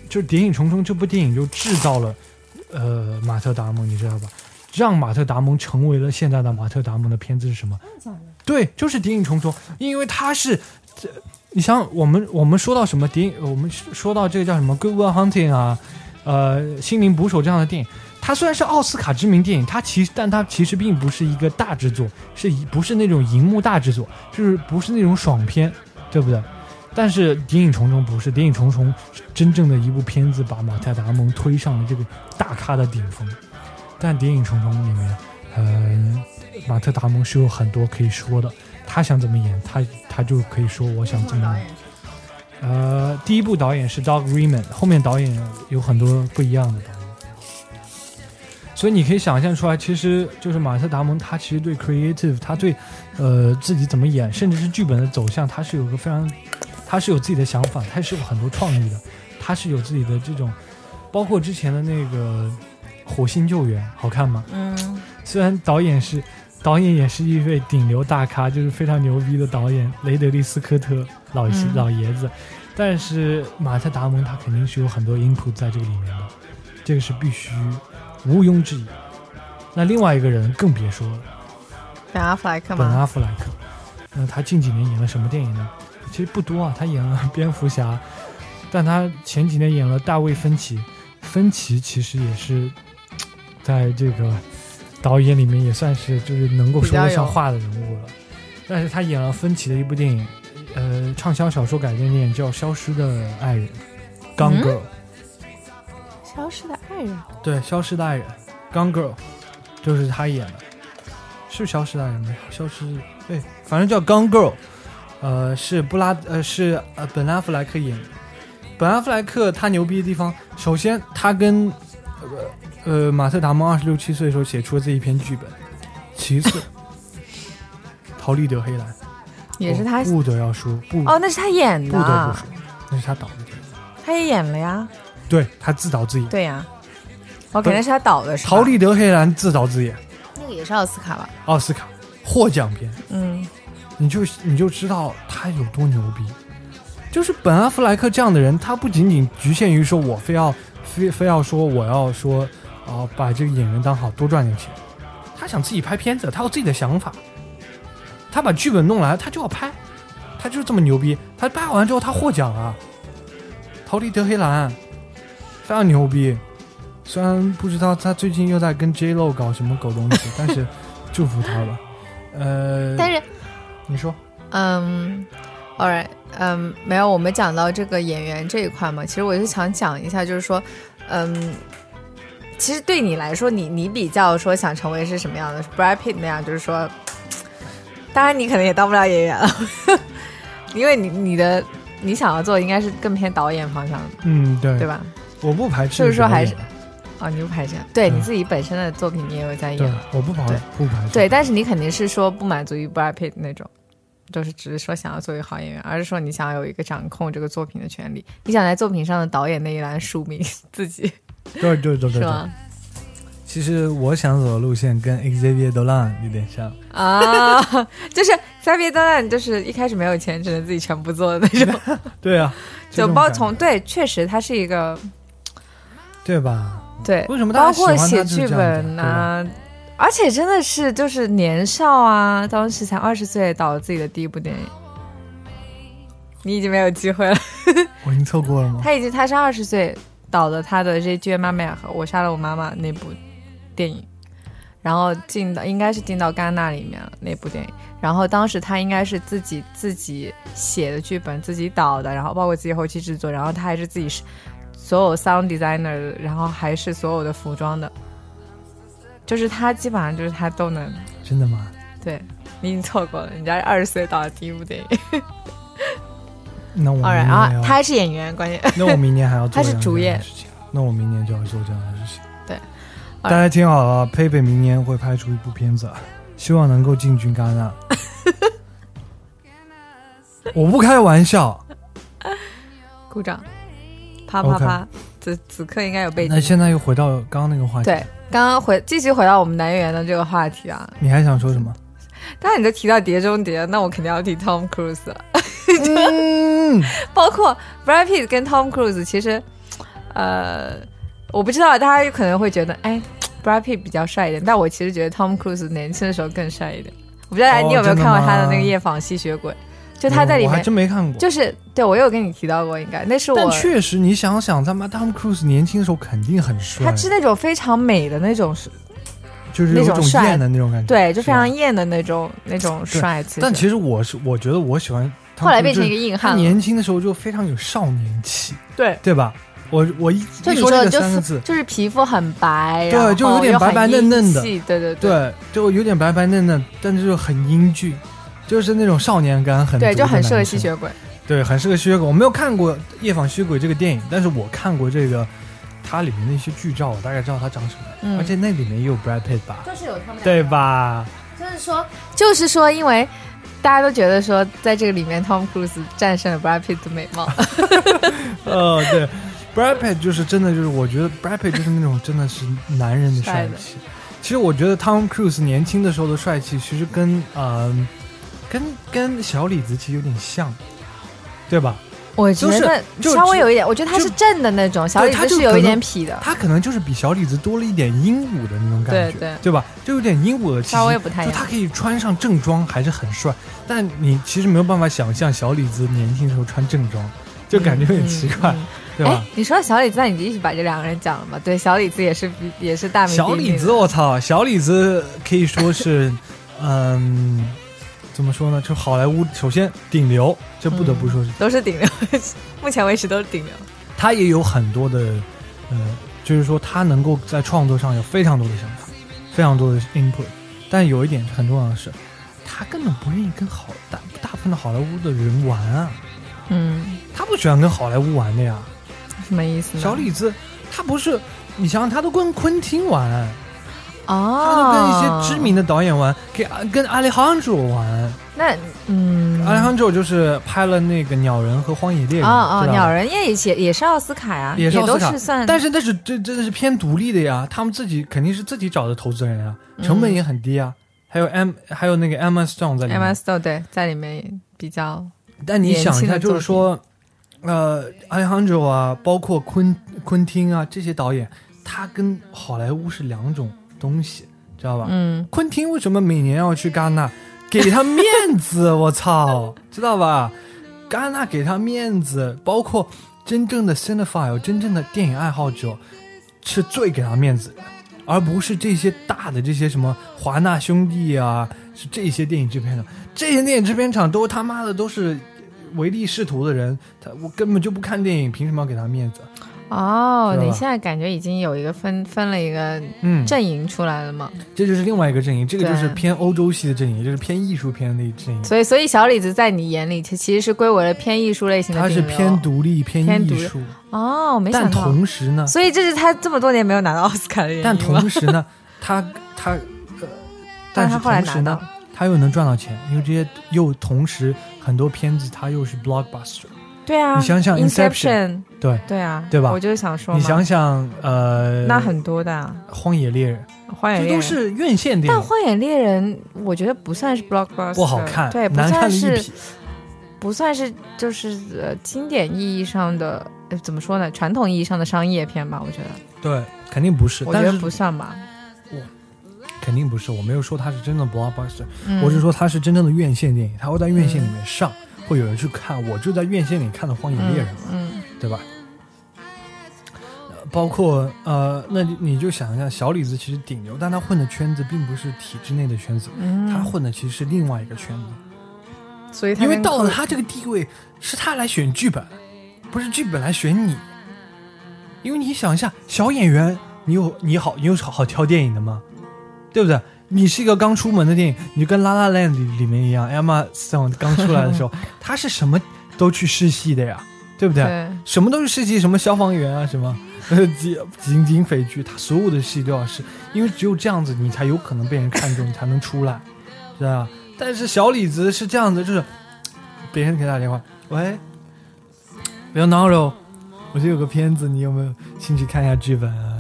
就是《谍影重重》这部电影就制造了呃马特·达蒙，你知道吧？让马特·达蒙成为了现在的马特·达蒙的片子是什么？对，就是《谍影重重》，因为他是这，你像我们我们说到什么谍影，我们说到这个叫什么《Good Will Hunting》啊，呃，《心灵捕手》这样的电影。它虽然是奥斯卡知名电影，它其实，但它其实并不是一个大制作，是不是那种银幕大制作，就是不是那种爽片，对不对？但是《谍影重重》不是，《谍影重重》真正的一部片子，把马特·达蒙推上了这个大咖的顶峰。但《谍影重重》里面，呃，马特·达蒙是有很多可以说的，他想怎么演，他他就可以说我想怎么演。呃，第一部导演是 Doug Reman，后面导演有很多不一样的。所以你可以想象出来，其实就是马特·达蒙，他其实对 creative，他对，呃，自己怎么演，甚至是剧本的走向，他是有个非常，他是有自己的想法，他是有很多创意的，他是有自己的这种，包括之前的那个《火星救援》，好看吗？嗯。虽然导演是，导演也是一位顶流大咖，就是非常牛逼的导演雷德利·斯科特老老爷子，但是马特·达蒙他肯定是有很多 input 在这个里面的，这个是必须。毋庸置疑，那另外一个人更别说了，本阿弗莱克吗？本阿弗莱克，那他近几年演了什么电影呢？其实不多啊，他演了蝙蝠侠，但他前几年演了大卫芬奇，芬奇其实也是在这个导演里面也算是就是能够说得上话的人物了。但是他演了芬奇的一部电影，呃，畅销小说改编电影叫《消失的爱人》，Gone Girl。消失的爱人，对，消失的爱人，Gone Girl，就是他演的，是消失的爱人吗？消失，对，反正叫 Gone Girl，呃，是布拉，呃，是呃本阿弗莱克演。本阿弗莱克他牛逼的地方，首先他跟呃呃马特达蒙二十六七岁的时候写出了这一篇剧本，其次，陶丽德黑兰也是他，不得要说不哦，那是他演的，不得不说，那是他导的，他也演了呀。对他自导自演，对呀，我肯定是他导的。逃离德·黑兰自导自演，那个也是奥斯卡吧？奥斯卡获奖片，嗯，你就你就知道他有多牛逼。就是本阿弗莱克这样的人，他不仅仅局限于说我非要非非要说我要说啊把这个演员当好多赚点钱，他想自己拍片子，他有自己的想法，他把剧本弄来，他就要拍，他就是这么牛逼。他拍完之后他获奖了，逃离德·黑兰。非常牛逼，虽然不知道他最近又在跟 J Lo 搞什么狗东西，[LAUGHS] 但是祝福他吧。呃，但是你说，嗯，All right，嗯，没有，我们讲到这个演员这一块嘛，其实我就想讲一下，就是说，嗯，其实对你来说，你你比较说想成为是什么样的？Brad Pitt 那样，就是说，当然你可能也当不了演员了。[LAUGHS] 因为你你的你想要做应该是更偏导演方向的，嗯，对，对吧？我不排斥就是说还是啊哦，你不排斥？对对。你自己本身的作品，你也有在对演，，我不排斥不排斥，对，但是你肯定是说不满足于 Brad Pitt 那种，就是只是说想要做一个好演员，而是说你想要有一个掌控这个作品的权利，你想在作品上的导演那一栏署名 [LAUGHS] 自己，对对对对对。是吗？其实我想走的路线跟 Xavier Dolan 有点像，啊，[LAUGHS] 就是 Xavier Dolan 就是一开始没有钱，只能自己全部做的那种，[LAUGHS] 对啊，就包从对，确实他是一个对吧？对，为什么大包括写剧本的啊，而且真的是就是年少啊，当时才二十岁导了自己的第一部电影，你已经没有机会了。[LAUGHS] 我已经错过了吗？他已经他是二十岁导的他的《这 j 妈妈和我杀了我妈妈》那部电影，然后进到应该是进到戛纳里面了那部电影。然后当时他应该是自己自己写的剧本，自己导的，然后包括自己后期制作，然后他还是自己是所有 sound designer，然后还是所有的服装的，就是他基本上就是他都能。真的吗？对你已经错过了，人家二十岁导的第一部电影。[LAUGHS] 那我啊他还是演员，关键。那我明年还要做 [LAUGHS] 他是这样主演的事情，那我明年就要做这样的事情。对，大家听好了，佩佩明年会拍出一部片子，希望能够进军戛纳。[LAUGHS] 我不开玩笑。鼓掌，啪啪啪。此此刻应该有背景那。现在又回到刚刚那个话题，对，刚刚回继续回到我们男演员的这个话题啊。你还想说什么？当然你都提到《碟中谍》，那我肯定要提 Tom Cruise 了。嗯，[LAUGHS] 包括 Brad Pitt 跟 Tom Cruise，其实，呃，我不知道大家可能会觉得，哎，Brad Pitt 比较帅一点，但我其实觉得 Tom Cruise 年轻的时候更帅一点。我不知道哦你有没有看过他的那个《夜访吸血鬼》，就他在里面我还，真没看过。就是对我有跟你提到过，应该那是我但。确实，你想想，他妈 Tom Cruise 年轻的时候肯定很帅，他是那种非常美的那种，是就是那种帅艳的那种感觉，对，就非常艳的那种那种帅。气但其实我是我觉得我喜欢后来变成一个硬汉了，年轻的时候就非常有少年气，对，对吧？我我一就你说的就三个字，就是皮肤很白，对就有点白白嫩嫩的对对对，就有点白白嫩嫩，但是又很英俊，就是那种少年感很对，就很适合吸血鬼。对，很适合吸血鬼。我没有看过《夜访吸血鬼》这个电影，但是我看过这个它里面的一些剧照，我大概知道它长什么样。嗯而且那里面也有 Brad Pitt 吧，就是有他们对吧？就是说，就是说，因为大家都觉得说，在这个里面，Tom Cruise 战胜了 Brad Pitt 的美貌。[LAUGHS] 呃，对，Brad Pitt 就是真的就是，我觉得 Brad Pitt 就是那种真的是男人的帅气。其实我觉得 Tom Cruise 年轻的时候的帅气，其实跟呃跟跟小李子其实有点像，对吧？我觉得就稍微有一点，我觉得他是正的那种，小李他是有一点痞的，他可能就是比小李子多了一点鹦鹉的那种感觉，对对吧？就有点鹦鹉的气息，稍微不太一样就他可以穿上正装还是很帅，但你其实没有办法想象小李子年轻时候穿正装，就感觉有点奇怪，嗯嗯 [LAUGHS] 对吧哎？，你说小李子，那你就一直把这两个人讲了嘛？对，小李子也是也是大名小李子，我操，小李子可以说是，[LAUGHS] 嗯，怎么说呢？就好莱坞首先顶流，这不得不说是，都是顶流，[LAUGHS] 目前为止都是顶流。他也有很多的，呃，就是说他能够在创作上有非常多的想法，非常多的 input，但有一点很重要的是，他根本不愿意跟好大大部分的好莱坞的人玩啊，嗯，他不喜欢跟好莱坞玩的呀。什么意思？小李子他不是，你想想，他都跟昆汀玩。哦，他都跟一些知名的导演玩，给跟阿里汉卓玩。那嗯，阿里汉卓就是拍了那个《鸟人》和《荒野猎人》啊啊，知道吧鸟人也也也是奥斯卡呀，也是奥斯卡。都是算，但是那是这真的是偏独立的呀，他们自己肯定是自己找的投资人啊，成本也很低啊。还有 M 还有那个 Emma Stone 在里面，Emma Stone 对，在里面比较但你想一下，就是说，呃，阿里汉卓啊，包括昆昆汀啊这些导演，他跟好莱坞是两种东西，知道吧？嗯昆汀为什么每年要去戛纳？给他面子，[LAUGHS] 我操，知道吧？戛纳给他面子，包括真正的 cinephile，真正的电影爱好者，是最给他面子的，而不是这些大的这些什么华纳兄弟啊，是这些电影制片厂，这些电影制片厂都他妈的都是唯利是图的人，他我根本就不看电影，凭什么要给他面子？哦，你现在感觉已经有一个分分了一个嗯，阵营出来了嘛？这就是另外一个阵营，这个就是偏欧洲系的阵营，就是偏艺术片的阵营。所以，所以小李子在你眼里，其其实是归为了偏艺术类型的他是偏独立、偏艺术，哦，没想但到，同时呢，所以这是他这么多年没有拿到奥斯卡的原因但同时呢，他他呃，但是他后来同时呢拿到，，他又能赚到钱，因为这些又同时很多片子他又是 blockbuster，对啊，你想想 Inception，对，对啊，对吧？我就是想说，你想想呃，那很多的啊。荒野猎人，荒野猎人。都是院线电影，但荒野猎人，我觉得不算是 blockbuster，不好看，对，不难看一算是。不算是就是呃经典意义上的呃怎么说呢？传统意义上的商业片吧，我觉得，对，肯定不是，我觉得不算吧。我肯定不是，我没有说它是真的 blockbuster，、嗯，我是说它是真正的院线电影，它会在院线里面上，会有人去看。我就在院线里看的《荒野猎人》嘛，嗯，嗯，对吧？呃包括呃，那你你就想一下，小李子其实顶流，但他混的圈子并不是体制内的圈子，嗯他混的其实是另外一个圈子。所以他因为到了他这个地位，是他来选剧本，不是剧本来选你。因为你想一下，小演员，你有你好，你有好好挑电影的吗？对不对？你是一个刚出门的电影，你就跟《拉拉 land》里里面一样，Emma Stone 刚出来的时候，[LAUGHS] 他是什么都去试戏的呀，对不对？对什么都是试戏，什么消防员啊，什么呃 [LAUGHS] 警警警匪剧，他所有的戏都要试，因为只有这样子，你才有可能被人看中，你才能出来，是吧？但是小李子是这样子，就是别人给他打电话，喂，Leonardo，我这有个片子，你有没有兴趣看一下剧本啊？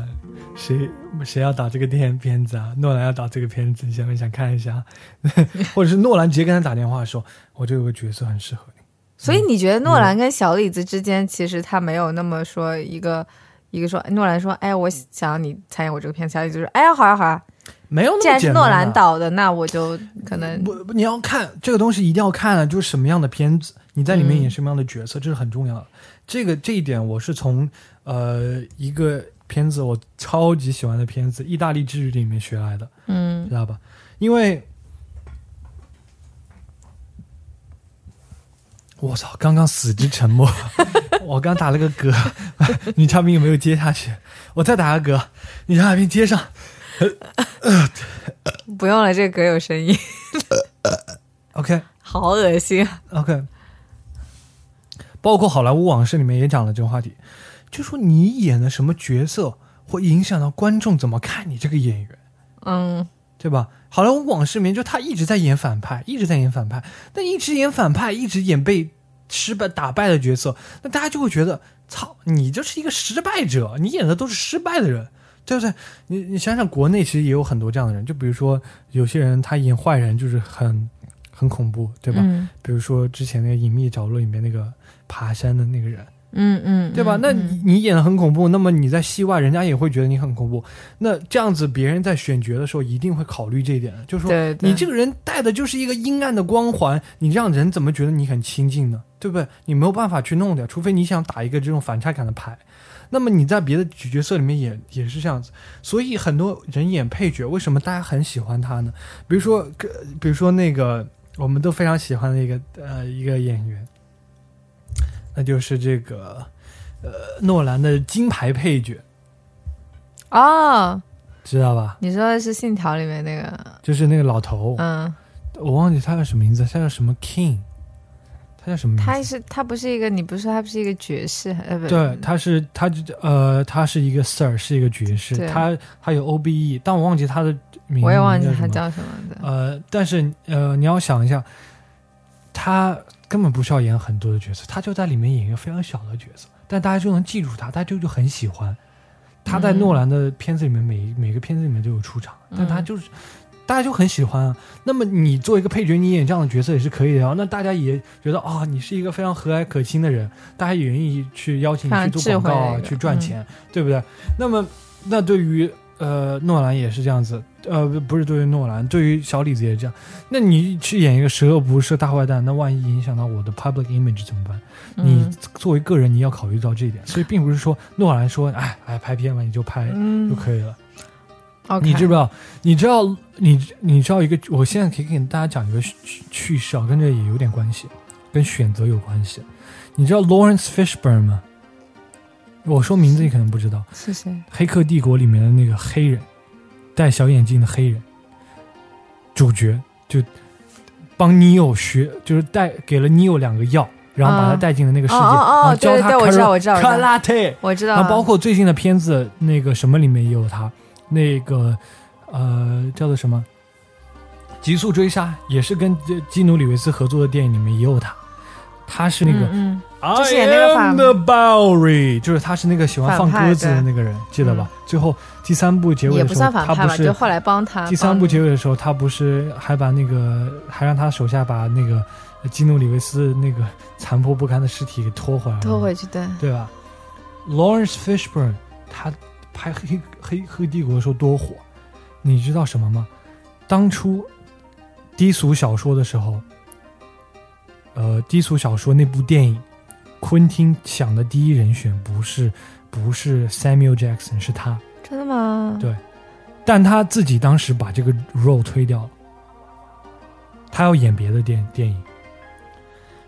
谁谁要导这个电片子啊？诺兰要导这个片子，你想不想看一下？[LAUGHS] 或者是诺兰直接跟他打电话说，我这有个角色很适合你。所以你觉得诺兰跟小李子之间，其实他没有那么说一个一个说诺兰说，哎，我想要你参演我这个片，小李子说，哎呀，好呀好呀，没有那么既然是诺兰导的，那我就可能不，不你要看这个东西，一定要看啊，就是什么样的片子，你在里面嗯演什么样的角色，这是很重要的。这个这一点，我是从呃一个片子我超级喜欢的片子《意大利之旅》里面学来的，嗯知道吧？因为我操，刚刚死之沉默，[LAUGHS] 我刚打了个嗝，女嘉宾有没有接下去？我再打个嗝，女嘉宾接上。[LAUGHS] 不用了，这个嗝有声音，[LAUGHS] OK，好恶心啊！OK，包括《好莱坞往事》里面也讲了这个话题，就说你演的什么角色会影响到观众怎么看你这个演员，嗯，对吧？《好莱坞往事》里面就他一直在演反派，一直在演反派，但一直演反派，一直演被失败打败的角色，那大家就会觉得，操，你就是一个失败者，你演的都是失败的人。对不对？你你想想，国内其实也有很多这样的人，就比如说有些人他演坏人就是很很恐怖，对吧？嗯比如说之前那个《隐秘角落》里面那个爬山的那个人，嗯嗯，对吧？那你你演的很恐怖，那么你在戏外，人家也会觉得你很恐怖。那这样子，别人在选角的时候一定会考虑这一点，就是说你这个人带的就是一个阴暗的光环，你让人怎么觉得你很亲近呢？对不对？你没有办法去弄掉，除非你想打一个这种反差感的牌。那么你在别的角色里面也也是这样子，所以很多人演配角，为什么大家很喜欢他呢？比如说，呃比如说那个我们都非常喜欢的一个呃一个演员，那就是这个呃诺兰的金牌配角，哦，知道吧？你说的是《信条》里面那个，就是那个老头，嗯，我忘记他叫什么名字，他叫什么 King，他叫什么名字？他是他不是一个，你不是说他不是一个爵士，呃不，对，他是他就呃，他是一个 Sir，是一个爵士，他他有 OBE，但我忘记他的名字，我也忘记他。叫什么的，呃，但是呃，你要想一下，他根本不需要演很多的角色，他就在里面演一个非常小的角色，但大家就能记住他，大家就就很喜欢。他在嗯诺兰的片子里面，每每个片子里面都有出场，但他嗯就是。大家就很喜欢啊。那么你做一个配角，你演这样的角色也是可以的啊。那大家也觉得啊、你是一个非常和蔼可亲的人，大家也愿意去邀请你去做广告啊，去赚钱，对不对？那么，那对于呃诺兰也是这样子，呃不是对于诺兰，对于小李子也是这样。那你去演一个十恶不赦大坏蛋，那万一影响到我的 public image 怎么办？你嗯作为个人，你要考虑到这一点。所以并不是说诺兰说，哎哎拍片吧，你就拍就嗯可以了。你知不知道？你知道你你知道一个？我现在可以给大家讲一个趣趣事啊，跟这也有点关系，跟选择有关系。你知道 Lawrence Fishburne 吗？我说名字你可能不知道，是谁？《黑客帝国》里面的那个黑人，戴小眼镜的黑人，主角就帮尼欧学，就是带给了尼欧两个药，然后把他啊带进了那个世界，教他我知道我知道我知道卡拉特。我知道了。然后包括最近的片子，那个什么里面也有他，那个呃叫做什么《极速追杀》，也是跟基基努里维斯合作的电影里面也有他，他是那个。就是演那个反 am the Bowery，就是他是那个喜欢放鸽子的那个人，记得吧？最后第三部结嗯，也不尾的时候，算反派吧，他不是就后来帮他第三部结尾尾的时候，他不是还把那个还让他手下把那个基努里维斯那个残破不堪的尸体给拖回来了，拖回去，对，对吧？Lawrence Fishburne 他拍黑黑黑帝国的时候多火，你知道什么吗？当初低俗小说的时候，呃，低俗小说那部电影，昆汀想的第一人选不是不是 Samuel Jackson，是他，真的吗？对但他自己当时把这个 role 推掉了，他要演别的电电影。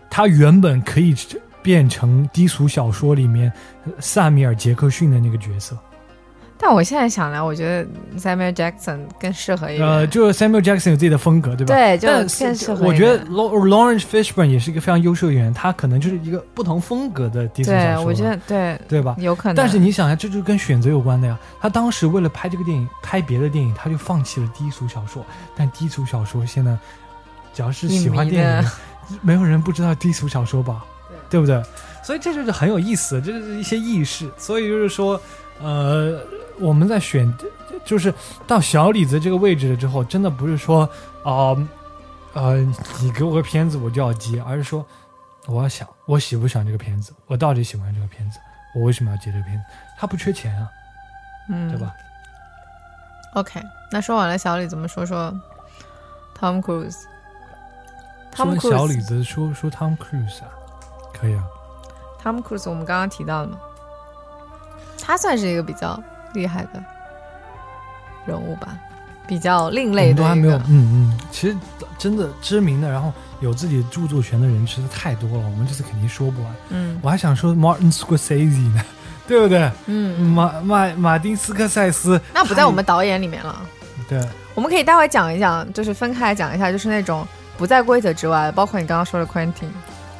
他原本可以变成低俗小说里面呃萨米尔·杰克逊的那个角色，但我现在想来，我觉得 Samuel Jackson 更适合一点。呃，就是 Samuel Jackson 有自己的风格，对吧？对，就但更适合。我觉得 Law- Lawrence Fishburne 也是一个非常优秀的演员，他可能就是一个不同风格的低俗小对，说，我觉得对，对吧？有可能。但是你想一下，这就是跟选择有关的呀。他当时为了拍这个电影，拍别的电影，他就放弃了低俗小说。但低俗小说现在，只要是喜欢电影，[LAUGHS] 没有人不知道低俗小说吧？对不对？所以这就是很有意思，这就是一些意识。所以就是说，呃，我们在选，就是到小李子这个位置了之后，真的不是说啊呃你给我个片子我就要接，而是说我要想我喜不喜欢这个片子，我到底喜欢这个片子，我为什么要接这个片子？他不缺钱啊，嗯，对吧？？OK，那说完了小李，怎么说说 Tom Cruise？说 Tom 小李子说说 Tom Cruise 啊，可以啊，Tom Cruise，我们刚刚提到的嘛，他算是一个比较厉害的人物吧，比较另类的都还没有，嗯嗯，其实真的知名的，然后有自己著作权的人其实太多了，我们这次肯定说不完。嗯我还想说 Martin Scorsese 呢，[LAUGHS] 对不对？嗯，嗯马马马丁斯科塞斯，那不在我们导演里面了。对，我们可以待会讲一讲，就是分开来讲一下，就是那种不在规则之外，包括你刚刚说的 Quentin，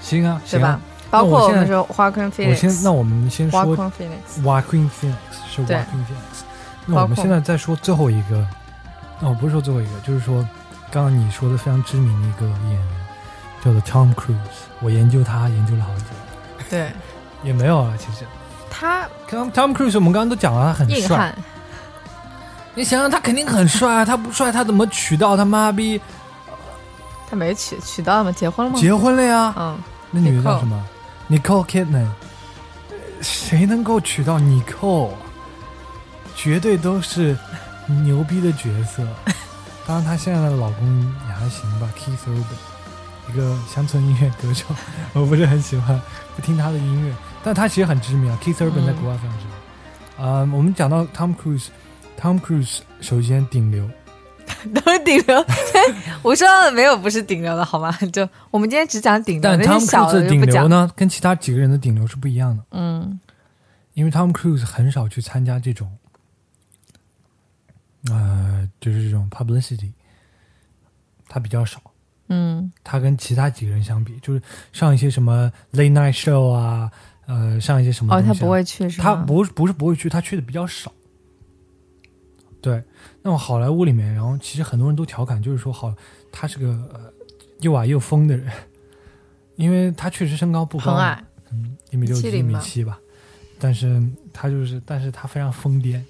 行啊，对吧？包括我们说 Joaquin 我先，那我们先说 Phoenix，Joaquin Phoenix 是对 Joaquin Phoenix。那我们现在再说最后一个，哦，不是说最后一个，就是说刚刚你说的非常知名的一个演员，叫做 Tom Cruise。我研究他研究了好久，对 [LAUGHS] 也没有啊，其实。他 Tom Tom Cruise 我们刚刚都讲了，他很帅。你想想，他肯定很帅啊！他不帅，他怎么娶到他妈逼他没娶娶到了吗？结婚了吗？结婚了呀？嗯，那女的叫什么？Nicole Kidman。谁能够娶到 Nicole？绝对都是牛逼的角色。[LAUGHS] 当然，她现在的老公也还行吧，Keith Urban，一个乡村音乐歌手，[LAUGHS] 我不是很喜欢，不听他的音乐，但他其实很知名啊。Keith Urban 在国外非常知名。啊、我们讲到 Tom Cruise，Tom Cruise 首先顶流，[LAUGHS] 都是顶流。我说的没有不是顶流的好吗？就我们今天只讲顶流，但那 Tom 些小 Cruise 的顶。流呢，跟其他几个人的顶流是不一样的。嗯因为 Tom Cruise 很少去参加这种，呃，就是这种 publicity，他比较少。嗯他跟其他几个人相比，就是上一些什么 late night show 啊，呃，上一些什么哦，他不会去是吗？他不是不是不会去，他去的比较少。对，那么好莱坞里面，然后其实很多人都调侃，就是说好，他是个呃又矮又疯的人，因为他确实身高不高，很矮，嗯，一米六几、一米七吧，但是他就是，但是他非常疯癫。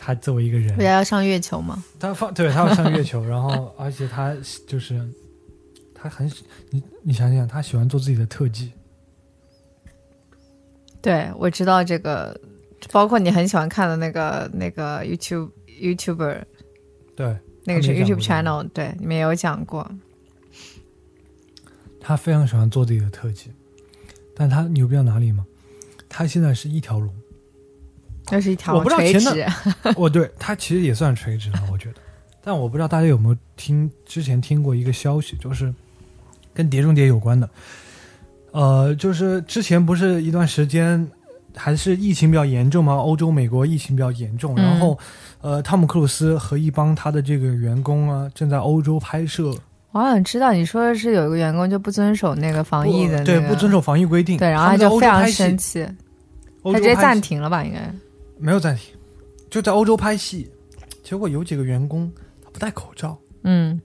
他作为一个人不，要上月球吗？他放对他要上月球，然后而且他就是他很喜你你想想，他喜欢做自己的特技，对，我知道这个，包括你很喜欢看的那个那个 YouTube YouTuber，对那个 YouTube channel，对，你们也有讲过。他非常喜欢做自己的特技，但他牛逼到哪里吗？他现在是一条龙，那是一条我不知道垂前直，[LAUGHS] 哦，对他其实也算垂直了，我觉得。[LAUGHS] 但我不知道大家有没有听之前听过一个消息，就是跟《碟中谍》有关的。呃，就是之前不是一段时间还是疫情比较严重嘛，欧洲、美国疫情比较严重，嗯。然后呃，汤姆克鲁斯和一帮他的这个员工啊，正在欧洲拍摄，我好像知道你说的是有一个员工就不遵守那个防疫的、那个，对不遵守防疫规定，对，然后他就非常生气，他直接暂停了吧？应该。没有暂停，就在欧洲拍戏，结果有几个员工他不戴口罩。嗯。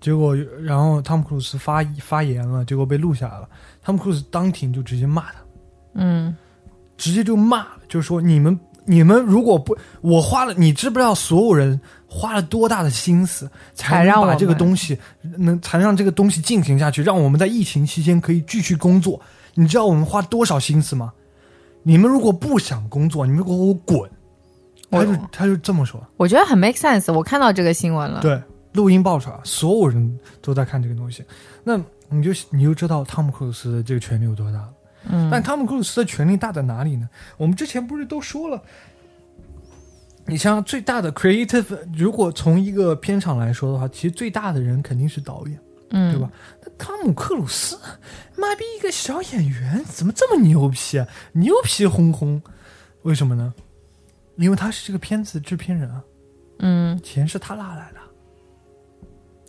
结果，然后汤姆克鲁斯发发言了，结果被录下来了。汤姆克鲁斯当庭就直接骂他，嗯直接就骂，就说你们你们如果不，我花了，你知不知道所有人花了多大的心思，才才让把这个东西能才让这个东西进行下去，让我们在疫情期间可以继续工作。你知道我们花多少心思吗？你们如果不想工作，你们给我滚！他就他就这么说，我觉得很 make sense。我看到这个新闻了，对，录音爆出来，所有人都在看这个东西，那你就你就知道汤姆克鲁斯的这个权力有多大了。嗯，但汤姆克鲁斯的权力大在哪里呢？我们之前不是都说了，你像最大的 creative，如果从一个片场来说的话，其实最大的人肯定是导演，嗯对吧？那汤姆克鲁斯，妈逼一个小演员，怎么这么牛皮啊？牛皮哄哄，为什么呢？因为他是这个片子的制片人啊，嗯钱是他拉来的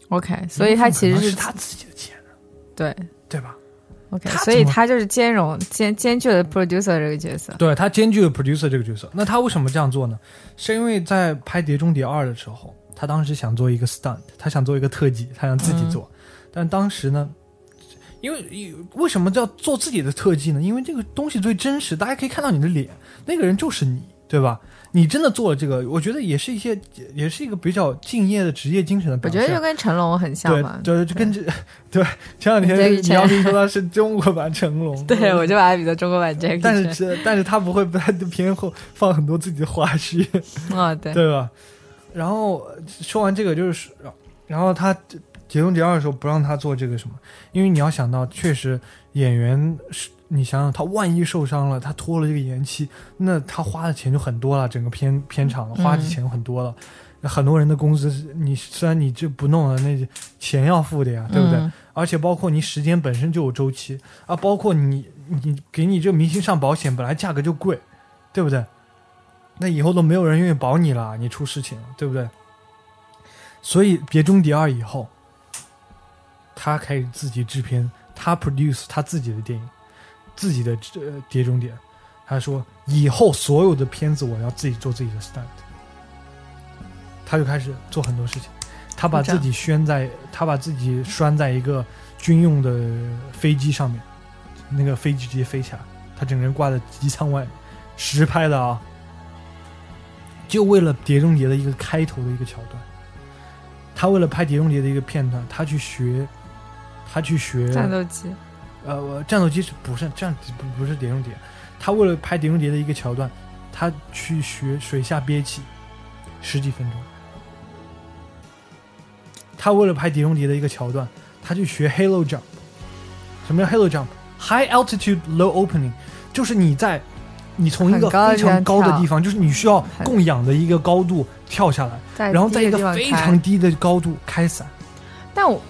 ，，OK，所以他其实是是他自己的钱啊，对对吧？OK，他所以他就是兼容兼兼具了 producer 这个角色。对他兼具了 producer 这个角色。那他为什么这样做呢？是因为在拍《碟中谍二》的时候，他当时想做一个 stunt，他想做一个特技，他想自己做。但当时呢，因为为什么叫做自己的特技呢？因为这个东西最真实，大家可以看到你的脸，那个人就是你，对吧？你真的做了这个，我觉得也是一些，也是一个比较敬业的职业精神的我表现。觉得就跟成龙很像嘛。对对，就跟这对前两天这个你要听说他是中国版成龙，[LAUGHS] 对，我就把他比作中国版 Jackie 但是这但是他不会在片后放很多自己的花絮，[LAUGHS] 哦，对，对吧？然后呃说完这个就是，然后他《碟中谍二》的时候不让他做这个什么，因为你要想到，确实演员是，你想想他万一受伤了，他拖了这个延期，那他花的钱就很多了，整个片片场花的钱很多了。很多人的工资，你虽然你这不弄了，那钱要付的呀，对不对？嗯而且包括你时间本身就有周期啊，包括你你给你这明星上保险，本来价格就贵，对不对？那以后都没有人愿意保你了，你出事情了，对不对？所以《别中谍二》以后，他开始自己制片，他 produce 他自己的电影，自己的呃《碟中谍》，他说以后所有的片子我要自己做自己的 stunt，他就开始做很多事情。他把自己拴在，他把自己拴在一个军用的飞机上面，那个飞机直接飞起来，他整个人挂在机舱外，实拍的啊，就为了《碟中谍》的一个开头的一个桥段。他为了拍《碟中谍》的一个片段，他去学，他去学战斗机，呃，战斗机是不是战不不是《碟中谍》？他为了拍《碟中谍》的一个桥段，他去学水下憋气十几分钟。他为了拍《碟中谍》的一个桥段，他去学 Halo Jump。什么叫 Halo Jump？High altitude low opening，就是你在你从一个非常高的地方，就是你需要供氧的一个高度跳下来，然后在一个非常低的高度开伞。但我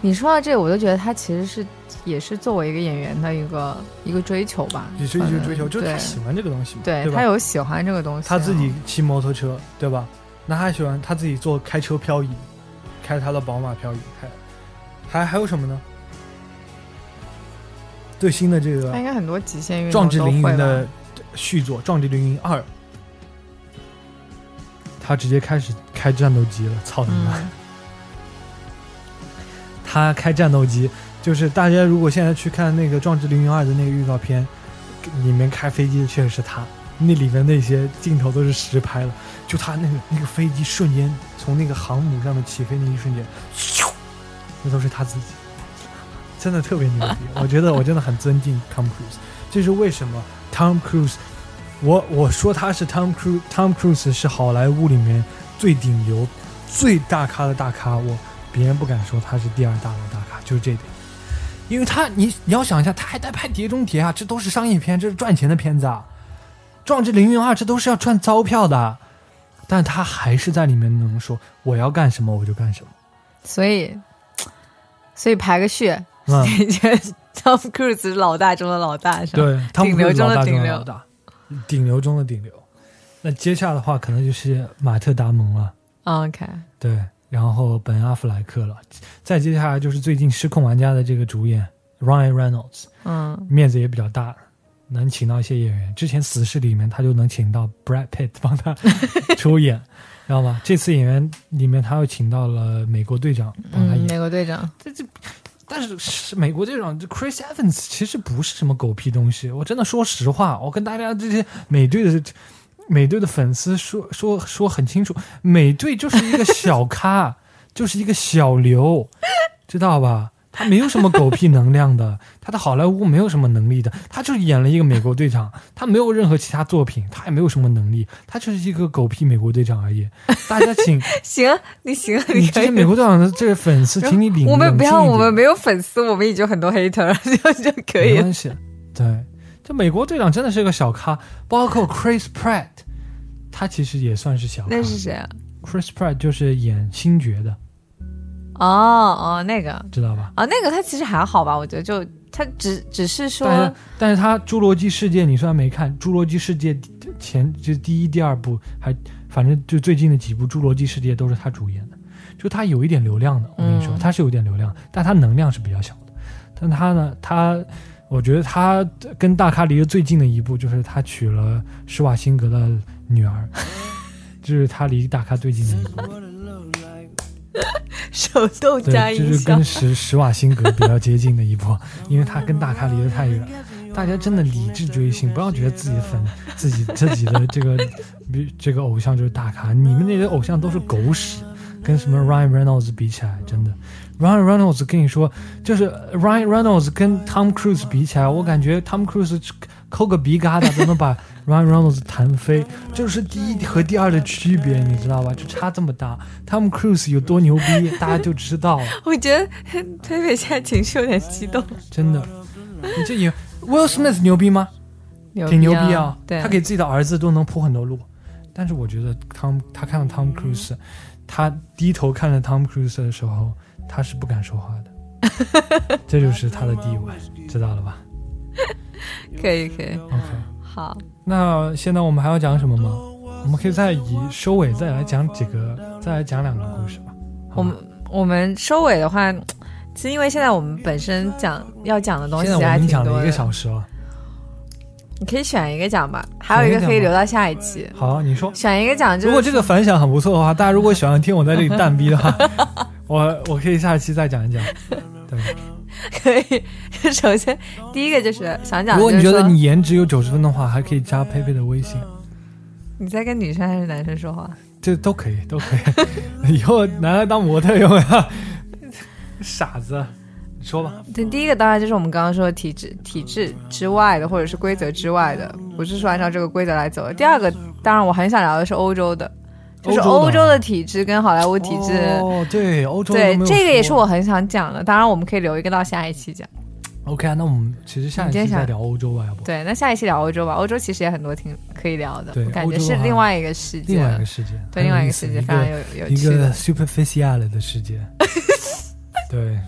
你说到这个，我就觉得他其实是也是作为一个演员的一个一个追求吧，也是一个追求，嗯对就是他喜欢这个东西嘛，对？对他有喜欢这个东西啊，他自己骑摩托车，对吧？那他喜欢他自己做开车漂移，开他的宝马漂移，还还还有什么呢？最新的这个他应该很多极限运《动壮志凌云的续作《壮志凌云二》，他直接开始开战斗机了，操你妈！嗯，他开战斗机，就是大家如果现在去看那个《壮志凌云二》的那个预告片，里面开飞机的确实是他，那里面那些镜头都是实拍的，就他那个那个飞机瞬间从那个航母上面起飞那一瞬间，咻，那都是他自己，真的特别牛逼。我觉得我真的很尊敬 Tom Cruise，这是为什么 Tom Cruise，我我说他是 Tom Cruise，Tom Cruise 是好莱坞里面最顶流、最大咖的大咖，我。别人不敢说他是第二大的大咖，就是这点。因为他，你你要想一下，他还在拍《碟中谍》啊，这都是商业片，这是赚钱的片子啊。《壮志凌云二》这都是要赚钞票的，但他还是在里面能说我要干什么我就干什么。所以所以排个序，嗯，觉得 Tom Cruise 是老大中的老大，是吧？对，汤姆顶流中的顶流的老大，顶流中的顶流。那接下来的话，可能就是马特·达蒙了，OK，对，然后本·阿弗莱克了，再接下来就是最近《失控玩家》的这个主演 Ryan Reynolds，嗯面子也比较大，能请到一些演员。之前《死侍》里面他就能请到 Brad Pitt 帮他 [LAUGHS] 出演，知道吗？这次演员里面他又请到了美国队长帮他嗯，演。美国队长，这这但是是美国队长这 Chris Evans 其实不是什么狗屁东西，我真的说实话，我跟大家这些美队的美队的粉丝说说说很清楚，美队就是一个小咖，[LAUGHS] 就是一个小刘，知道吧？他没有什么狗屁能量的，他在好莱坞没有什么能力的，他就是演了一个美国队长，他没有任何其他作品，他也没有什么能力，他就是一个狗屁美国队长而已。大家请 [LAUGHS] 行，你行，你这些美国队长的这些粉丝，请你领我们不要，我们没有粉丝，我们已经很多 hater 了，[LAUGHS] 就就可以了。没关系。对，这美国队长真的是个小咖，包括 Chris Pratt，他其实也算是小咖。那是谁啊？Chris Pratt 就是演星爵的，哦哦，那个知道吧？哦，那个他其实还好吧？我觉得就他只只是说但是，但是他《侏罗纪世界》，你虽然没看，《侏罗纪世界》前就第一、第二部，还反正就最近的几部《侏罗纪世界》都是他主演的，就他有一点流量的。我跟你说，嗯他是有点流量，但他能量是比较小的。但他呢，他我觉得他跟大咖离得最近的一步，就是他娶了施瓦辛格的女儿，[LAUGHS] 这是他离大咖最近的一步。手动对，加音效就是跟。施施瓦辛格比较接近的一步，因为他跟大咖离得太远。大家真的理智追星，不要觉得自己粉、自己 [LAUGHS] 自己的这个比这个偶像就是大咖，你们那些偶像都是狗屎，跟什么 Ryan Reynolds 比起来，真的，Ryan Reynolds 跟你说，就是 Ryan Reynolds 跟 Tom Cruise 比起来，我感觉 Tom Cruise 抠个鼻疙瘩都能把 [LAUGHS] Ryan Reynolds 弹飞，这就是第一和第二的区别，你知道吧？就差这么大，Tom Cruise 有多牛逼，大家就知道了。[LAUGHS] 我觉得推推现在情绪有点激动，真的，你这也 Will Smith 牛逼吗？牛挺牛逼啊啊！！对，他给自己的儿子都能铺很多路。但是我觉得汤，他看到 Tom Cruise，他低头看着 Tom Cruise 的时候，他是不敢说话的。[LAUGHS] 这就是他的地位，知道了吧可以可以，？OK，好，那现在我们还要讲什么吗？我们可以再以收尾再来讲几个，再来讲两个故事吧。我们我们收尾的话，其实因为现在我们本身讲要讲的东西现在我还们讲了一个小时了。你可以选一个讲吧，还有一个可以留到下一期。好，你说。选一个讲，就是如果这个反响很不错的话，大家如果喜欢听我在这里蛋逼的话，[LAUGHS] 我我可以下一期再讲一讲。对，可以，首先第一个就是想讲，如果你觉得你颜值有九十分的话，还可以加佩佩的微信，你在跟女生还是男生说话，这都可以，都可以。[LAUGHS] 以后拿来当模特用呀，[LAUGHS] 傻子，你说吧。对，第一个当然就是我们刚刚说的体制体制之外的，或者是规则之外的，不是说按照这个规则来走的。第二个，当然我很想聊的是欧洲的，就是欧洲的体制跟好莱坞体制。哦，对，欧洲对这个也是我很想讲的，当然我们可以留一个到下一期讲。OK 啊。那我们其实下一期再聊欧洲吧，要不？对，那下一期聊欧洲吧，欧洲其实也很多挺可以聊的感觉是另外一个世界，另外一个世界，对，另外一个世界非常有有一个一个趣。superficial 的世界。[LAUGHS] 对，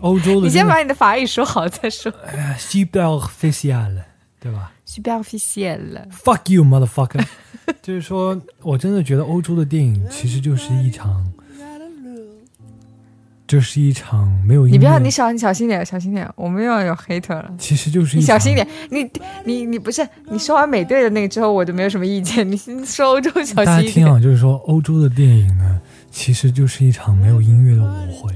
欧洲的你先把你的法语说好再说。哎 superficial，对吧？Superficial，Fuck you, motherfucker！[LAUGHS] 就是说我真的觉得欧洲的电影其实就是一场，就是一场没有音乐。你不要，你小你小心点，小心点，我们又要有 hater 了。其实就是一场你小心点，你你你不是你说完美队的那个之后，我就没有什么意见。你 [LAUGHS] 你说欧洲小大家心一点。听啊，就是说欧洲的电影呢，其实就是一场没有音乐的舞会，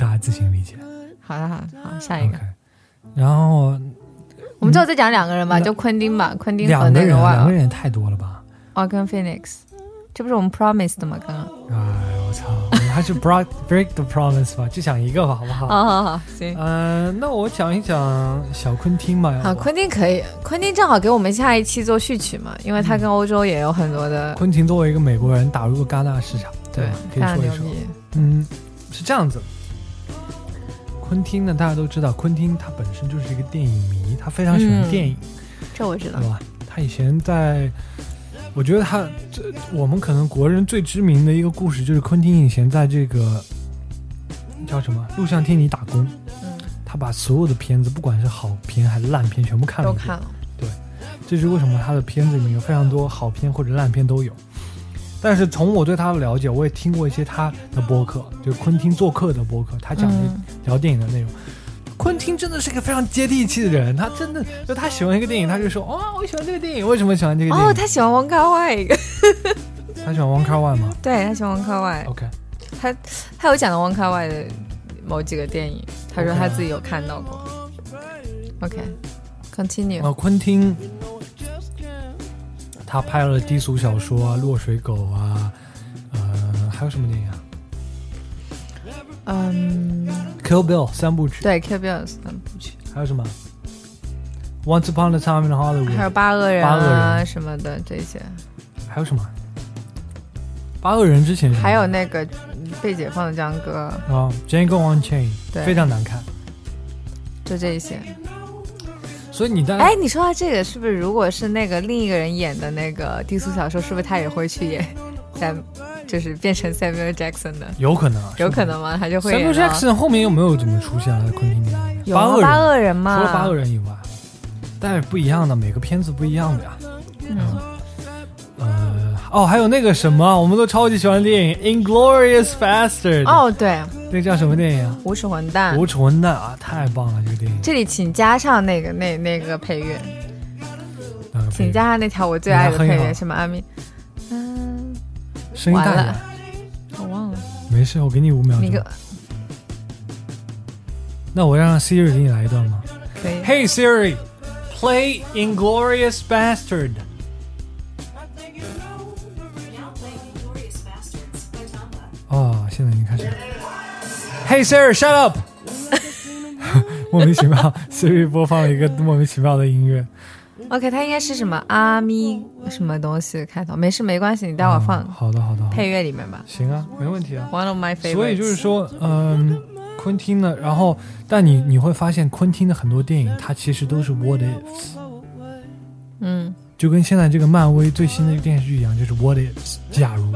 大家自行理解。好的好的好，下一个然后我们最后再讲两个人吧，就昆汀吧，昆汀和两个人，那个两个人也太多了吧？瓦根 Phoenix，这不是我们 Promise 的吗？刚刚。哎，我操，我们还是 break [LAUGHS] break the promise 吧，就讲一个吧，好不好？好好好，行。嗯、那我讲一讲小昆汀吧。好，昆汀可以，昆汀正好给我们下一期做序曲嘛，因为他跟欧洲也有很多的，昆汀作为一个美国人，打入了戛纳市场，对吧？可非以说一说。嗯，是这样子。昆汀呢，大家都知道，昆汀他本身就是一个电影迷，他非常喜欢嗯电影，这我知道对。吧？他以前在，我觉得他这我们可能国人最知名的一个故事，就是昆汀以前在这个叫什么录像厅里打工，嗯他把所有的片子，不管是好片还是烂片，全部看了。都看了。对这是为什么他的片子里面有非常多好片或者烂片都有。但是从我对他的了解，我也听过一些他的播客，就昆汀做客的播客，他讲的嗯聊电影的内容。昆汀真的是一个非常接地气的人，他真的就他喜欢一个电影，他就说哦，我喜欢这个电影，为什么喜欢这个电影？哦，他喜欢王卡外，他喜欢王卡万吗对他喜欢王卡外？[LAUGHS] OK，他他有讲到王卡外的某几个电影，他说他自己有看到过。OK，continue、哦，昆汀他拍了低俗小说啊，落水狗啊，呃，还有什么电影啊嗯，？Kill Bill 三部曲，对 Kill Bill 三部曲，还有什么？Once Upon a Time in Hollywood，还有八恶人八恶啊人什么的这些，还有什么？八恶人之前是还有那个嗯被解放的江哥，啊，Django Unchained，对非常难看。就这些。所以你在哎，你说到这个，是不是如果是那个另一个人演的那个低俗小说，是不是他也会去演？Sam，就是变成 Samuel Jackson 的？有可能啊，有可能吗？他就会演 Samuel 到 Jackson 后面又没有怎么出现了在昆汀里八八恶人，恶人嘛，除了八恶人以外，但是不一样的，每个片子不一样的呀。嗯，呃，哦，还有那个什么，我们都超级喜欢的电影《Inglorious Bastard》。，哦，对，那个叫什么电影啊？无耻混蛋。无耻混蛋啊，太棒了！这个电影，这里请加上那个那那个配乐，请加上那条我最爱的配乐，什么阿咪？嗯，声音大了。我忘了，没事，我给你五秒钟那个。那我让 Siri 给你来一段吗可以。？Hey Siri, play Inglorious Bastard。Hey Siri, shut up！[LAUGHS] 莫名其妙，Siri 播放了一个莫名其妙的音乐。OK，它应该是什么阿咪什么东西开头？没事，没关系，你待会儿放嗯好的，好的，配乐里面吧。行啊，没问题啊。One of my favorites。所以就是说，嗯，昆汀呢，然后，但你你会发现，昆汀的很多电影，它其实都是 what ifs 嗯就跟现在这个漫威最新的一个电视剧一样，就是 what ifs，假如，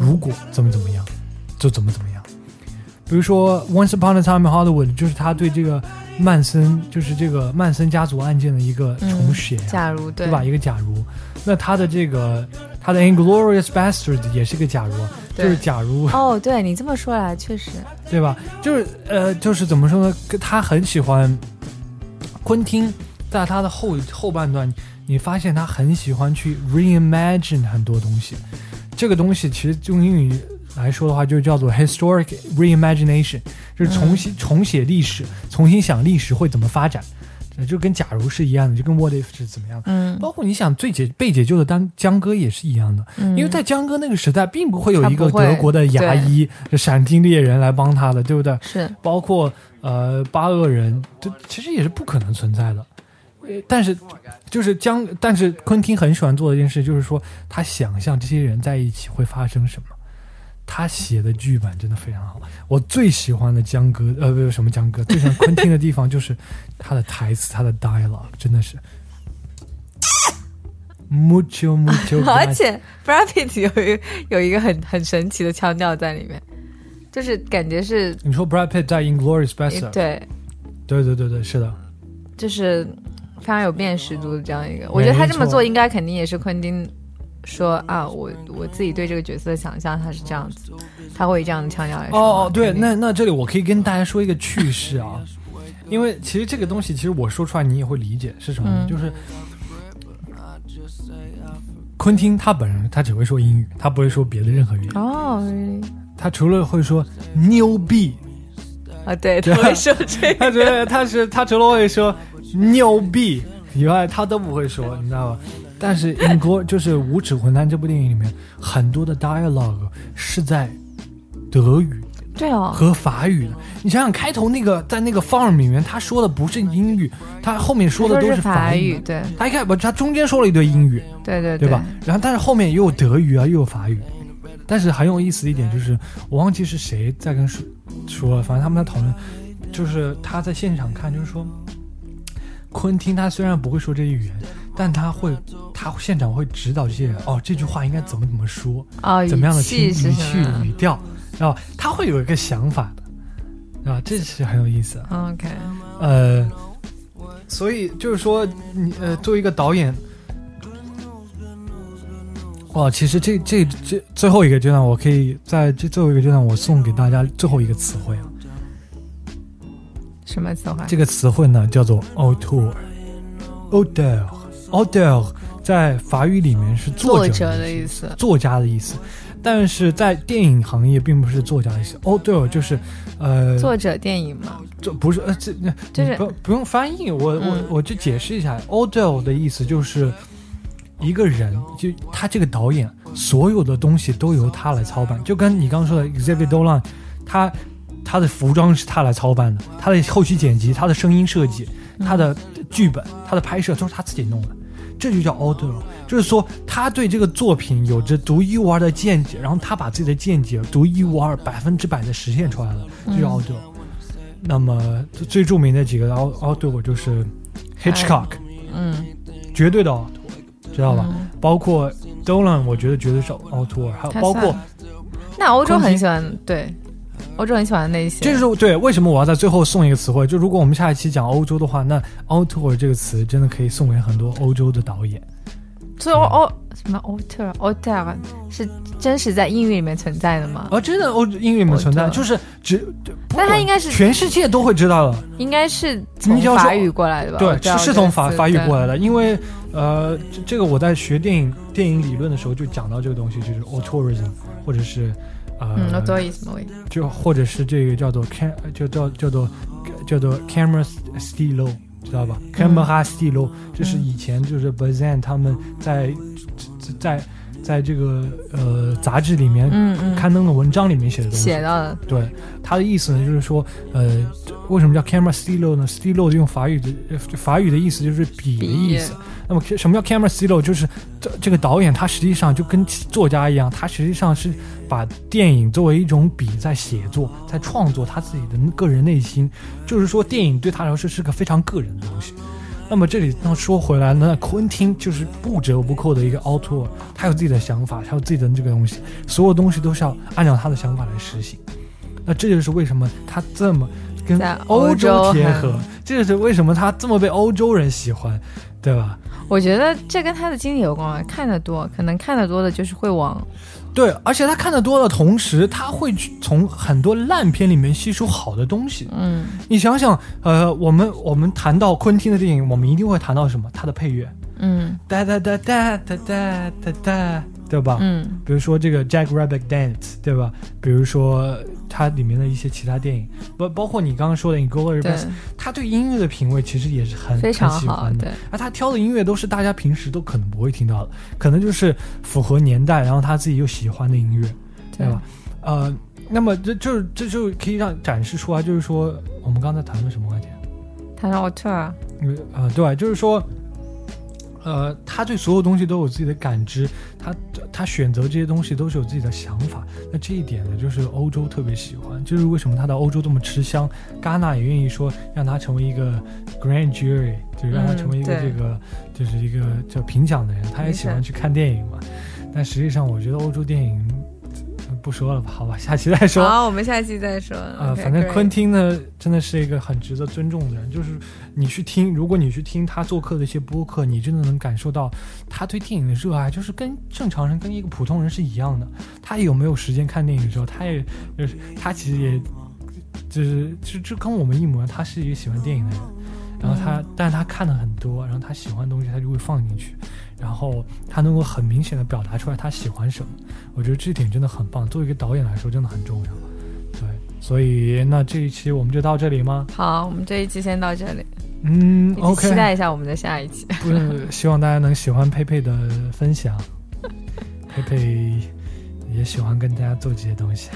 如果怎么怎么样，就怎么怎么样。比如说《Once Upon a Time in Hollywood》，就是他对这个曼森，就是这个曼森家族案件的一个重写、啊假如对对吧？一个假如，那他的这个他的《Inglorious Bastard》也是个假如啊，就是假如哦，对你这么说来，确实，对吧？就是呃，就是怎么说呢？他很喜欢昆汀，在他的后后半段，你发现他很喜欢去 reimagine 很多东西。这个东西其实用英语来说的话，就叫做 historic reimagination，就是重新、重写历史，重新想历史会怎么发展。呃就跟假如是一样的，就跟 what if 是怎么样的。嗯包括你想最解被解救的当江歌也是一样的，嗯，因为在江歌那个时代，并不会有一个德国的牙医、就闪电猎人来帮他的，对不对？是包括呃八恶人，这其实也是不可能存在的。呃但是，就是江，但是昆汀很喜欢做的一件事，就是说他想象这些人在一起会发生什么。他写的剧本真的非常好，我最喜欢的江哥，呃，不是什么江哥，最喜欢昆汀的地方就是他的台词，他的 dialogue 真的是。Mucho mucho，[LAUGHS] 而且 Brad Pitt 有一有一个很很神奇的腔调在里面，就是感觉是你说 Brad Pitt 在 Inglorious Bastard，对，对对对对，是的，就是非常有辨识度的这样一个。我觉得他这么做应该肯定也是昆汀说啊，我我自己对这个角色的想象他是这样子，他会以这样的腔调来说。哦哦，对，那那这里我可以跟大家说一个趣事啊，因为其实这个东西，其实我说出来你也会理解是什么就是昆汀他本人他只会说英语，他不会说别的任何语言，哦，really？他除了会说牛逼，啊，对，他会说这个 [LAUGHS] 他。觉得他是他除了会说牛逼以外，他都不会说，你知道吧？但是英国就是《无耻混蛋》这部电影里面很多的 dialogue 是在德语。对哦，和法语的。你想想，开头那个在那个 farm 里面，他说的不是英语，他后面说的都是法语，对他一开始不，他中间说了一堆英语，对对对吧？然后但是后面又有德语啊，又有法语。但是很有意思的一点就是，我忘记是谁在跟说反正他们在讨论，就是他在现场看，就是说，昆汀他虽然不会说这些语言，但他会，他现场会指导这些人，哦，这句话应该怎么怎么说，哦，怎么样的语气听语气？语调，然后他会有一个想法的，对吧？这是很有意思。OK，呃，所以就是说，你呃，作为一个导演，哇，其实这这这最后一个阶段，我可以在这最后一个阶段，我送给大家最后一个词汇啊。什么词汇？这个词汇呢叫做 auteur，auteur，auteur 在法语里面是作作者的的意思。作家的意思，但是在电影行业并不是作家的意思。auteur 就是呃，作者电影嘛，这不是呃这那就是你不不用翻译，我我嗯。我就解释一下，auteur 的意思就是一个人，就他这个导演所有的东西都由他来操办，就跟你刚刚说的 Xavier Dolan，他他的服装是他来操办的，他的后期剪辑、他的声音设计、他的剧本、他的拍摄都是他自己弄的。这就叫 auteur，就是说他对这个作品有着独一无二的见解，然后他把自己的见解独一无二、百分之百的实现出来了，就叫 auteur。那么最著名的几个 auteur 就是 Hitchcock，、嗯，绝对的 auteur，知道吧？嗯。包括 Dolan，我觉得绝对是 auteur，还有包括那欧洲很喜欢，对，欧洲很喜欢那些。这就是对为什么我要在最后送一个词汇，就如果我们下一期讲欧洲的话，那 auteur 这个词真的可以送给很多欧洲的导演。所以欧欧什么 auteur 是真实在英语里面存在的吗？哦真的欧英语里面存在，就是只，就不管但它应该是全世界都会知道的。应该是从法语过来的吧？对，是是从法法语过来的，因为呃，这这个我在学电影电影理论的时候就讲到这个东西，就是 auteurism，或者是呃，嗯就或者是这个叫做 cam，就叫叫做叫做 camera stilo，知道吧？camera stilo，这是以前就是 Bazan 他们在在在这个呃杂志里面刊登的文章里面写的东西写。到的，对，他的意思呢，就是说，呃，为什么叫 camera stilo 呢？stilo 用法语的呃法语的意思就是笔的意思。那么什么叫 camera stylo？就是这这个导演他实际上就跟作家一样，他实际上是把电影作为一种笔在写作，在创作他自己的个人内心。就是说，电影对他来说是个非常个人的东西。那么这里那说回来呢，昆汀就是不折不扣的一个 auteur，他有自己的想法，他有自己的这个东西，所有东西都是要按照他的想法来实行。那这就是为什么他这么跟欧欧洲贴合，这就是为什么他这么被欧洲人喜欢，对吧？我觉得这跟他的经历有关吧，看得多，可能看得多的就是会往对，而且他看得多的同时，他会去从很多烂片里面吸收好的东西。嗯你想想，呃，我们我们谈到昆汀的电影，我们一定会谈到什么？他的配乐，嗯哒哒哒哒哒哒哒哒，对吧？嗯比如说这个 Jack Rabbit Dance，对吧？比如说它里面的一些其他电影，包包括你刚刚说的《Inglourious 对 Basterds》，，他对音乐的品味其实也是很非常很喜好，欢的。对，而他挑的音乐都是大家平时都可能不会听到的，可能就是符合年代，然后他自己又喜欢的音乐，对吧？呃，那么这就这就可以让展示出来，就是说我们刚才谈的什么话题？他是 auteur，因为呃，对，就是说，呃，他对所有东西都有自己的感知，他他选择这些东西都是有自己的想法。那这一点呢，就是欧洲特别喜欢，就是为什么他到欧洲这么吃香，戛纳也愿意说让他成为一个 grand jury，就是让他嗯成为一个这个、就是一个叫评奖的人，他也喜欢去看电影嘛。但实际上，我觉得欧洲电影。呃不说了吧，好吧，下期再说。好，我们下期再说。啊、OK，反正昆汀呢，真的是一个很值得尊重的人。就是你去听，如果你去听他做客的一些播客，你真的能感受到他对电影的热爱，就是跟正常人、跟一个普通人是一样的。他有没有时间看电影的时候，他也就是他其实也就是就就跟我们一模一样，他是一个喜欢电影的人。然后他，但他看的很多，然后他喜欢的东西他就会放进去，然后他能够很明显的表达出来他喜欢什么。我觉得这点真的很棒，作为一个导演来说真的很重要。对，所以那这一期我们就到这里吗？好，我们这一期先到这里，嗯，OK，期待一下我们的下一期。不是，希望大家能喜欢佩佩的分享，[LAUGHS] 佩佩也喜欢跟大家做这些东西。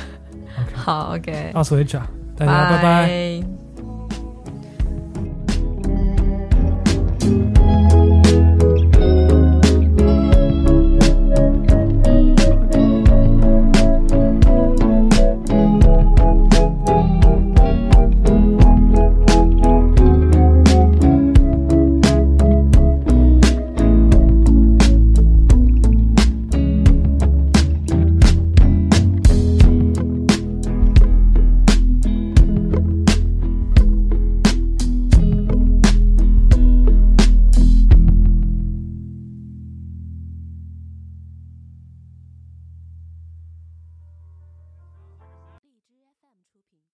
OK，好，OK，到此为止啊，大家拜拜。拜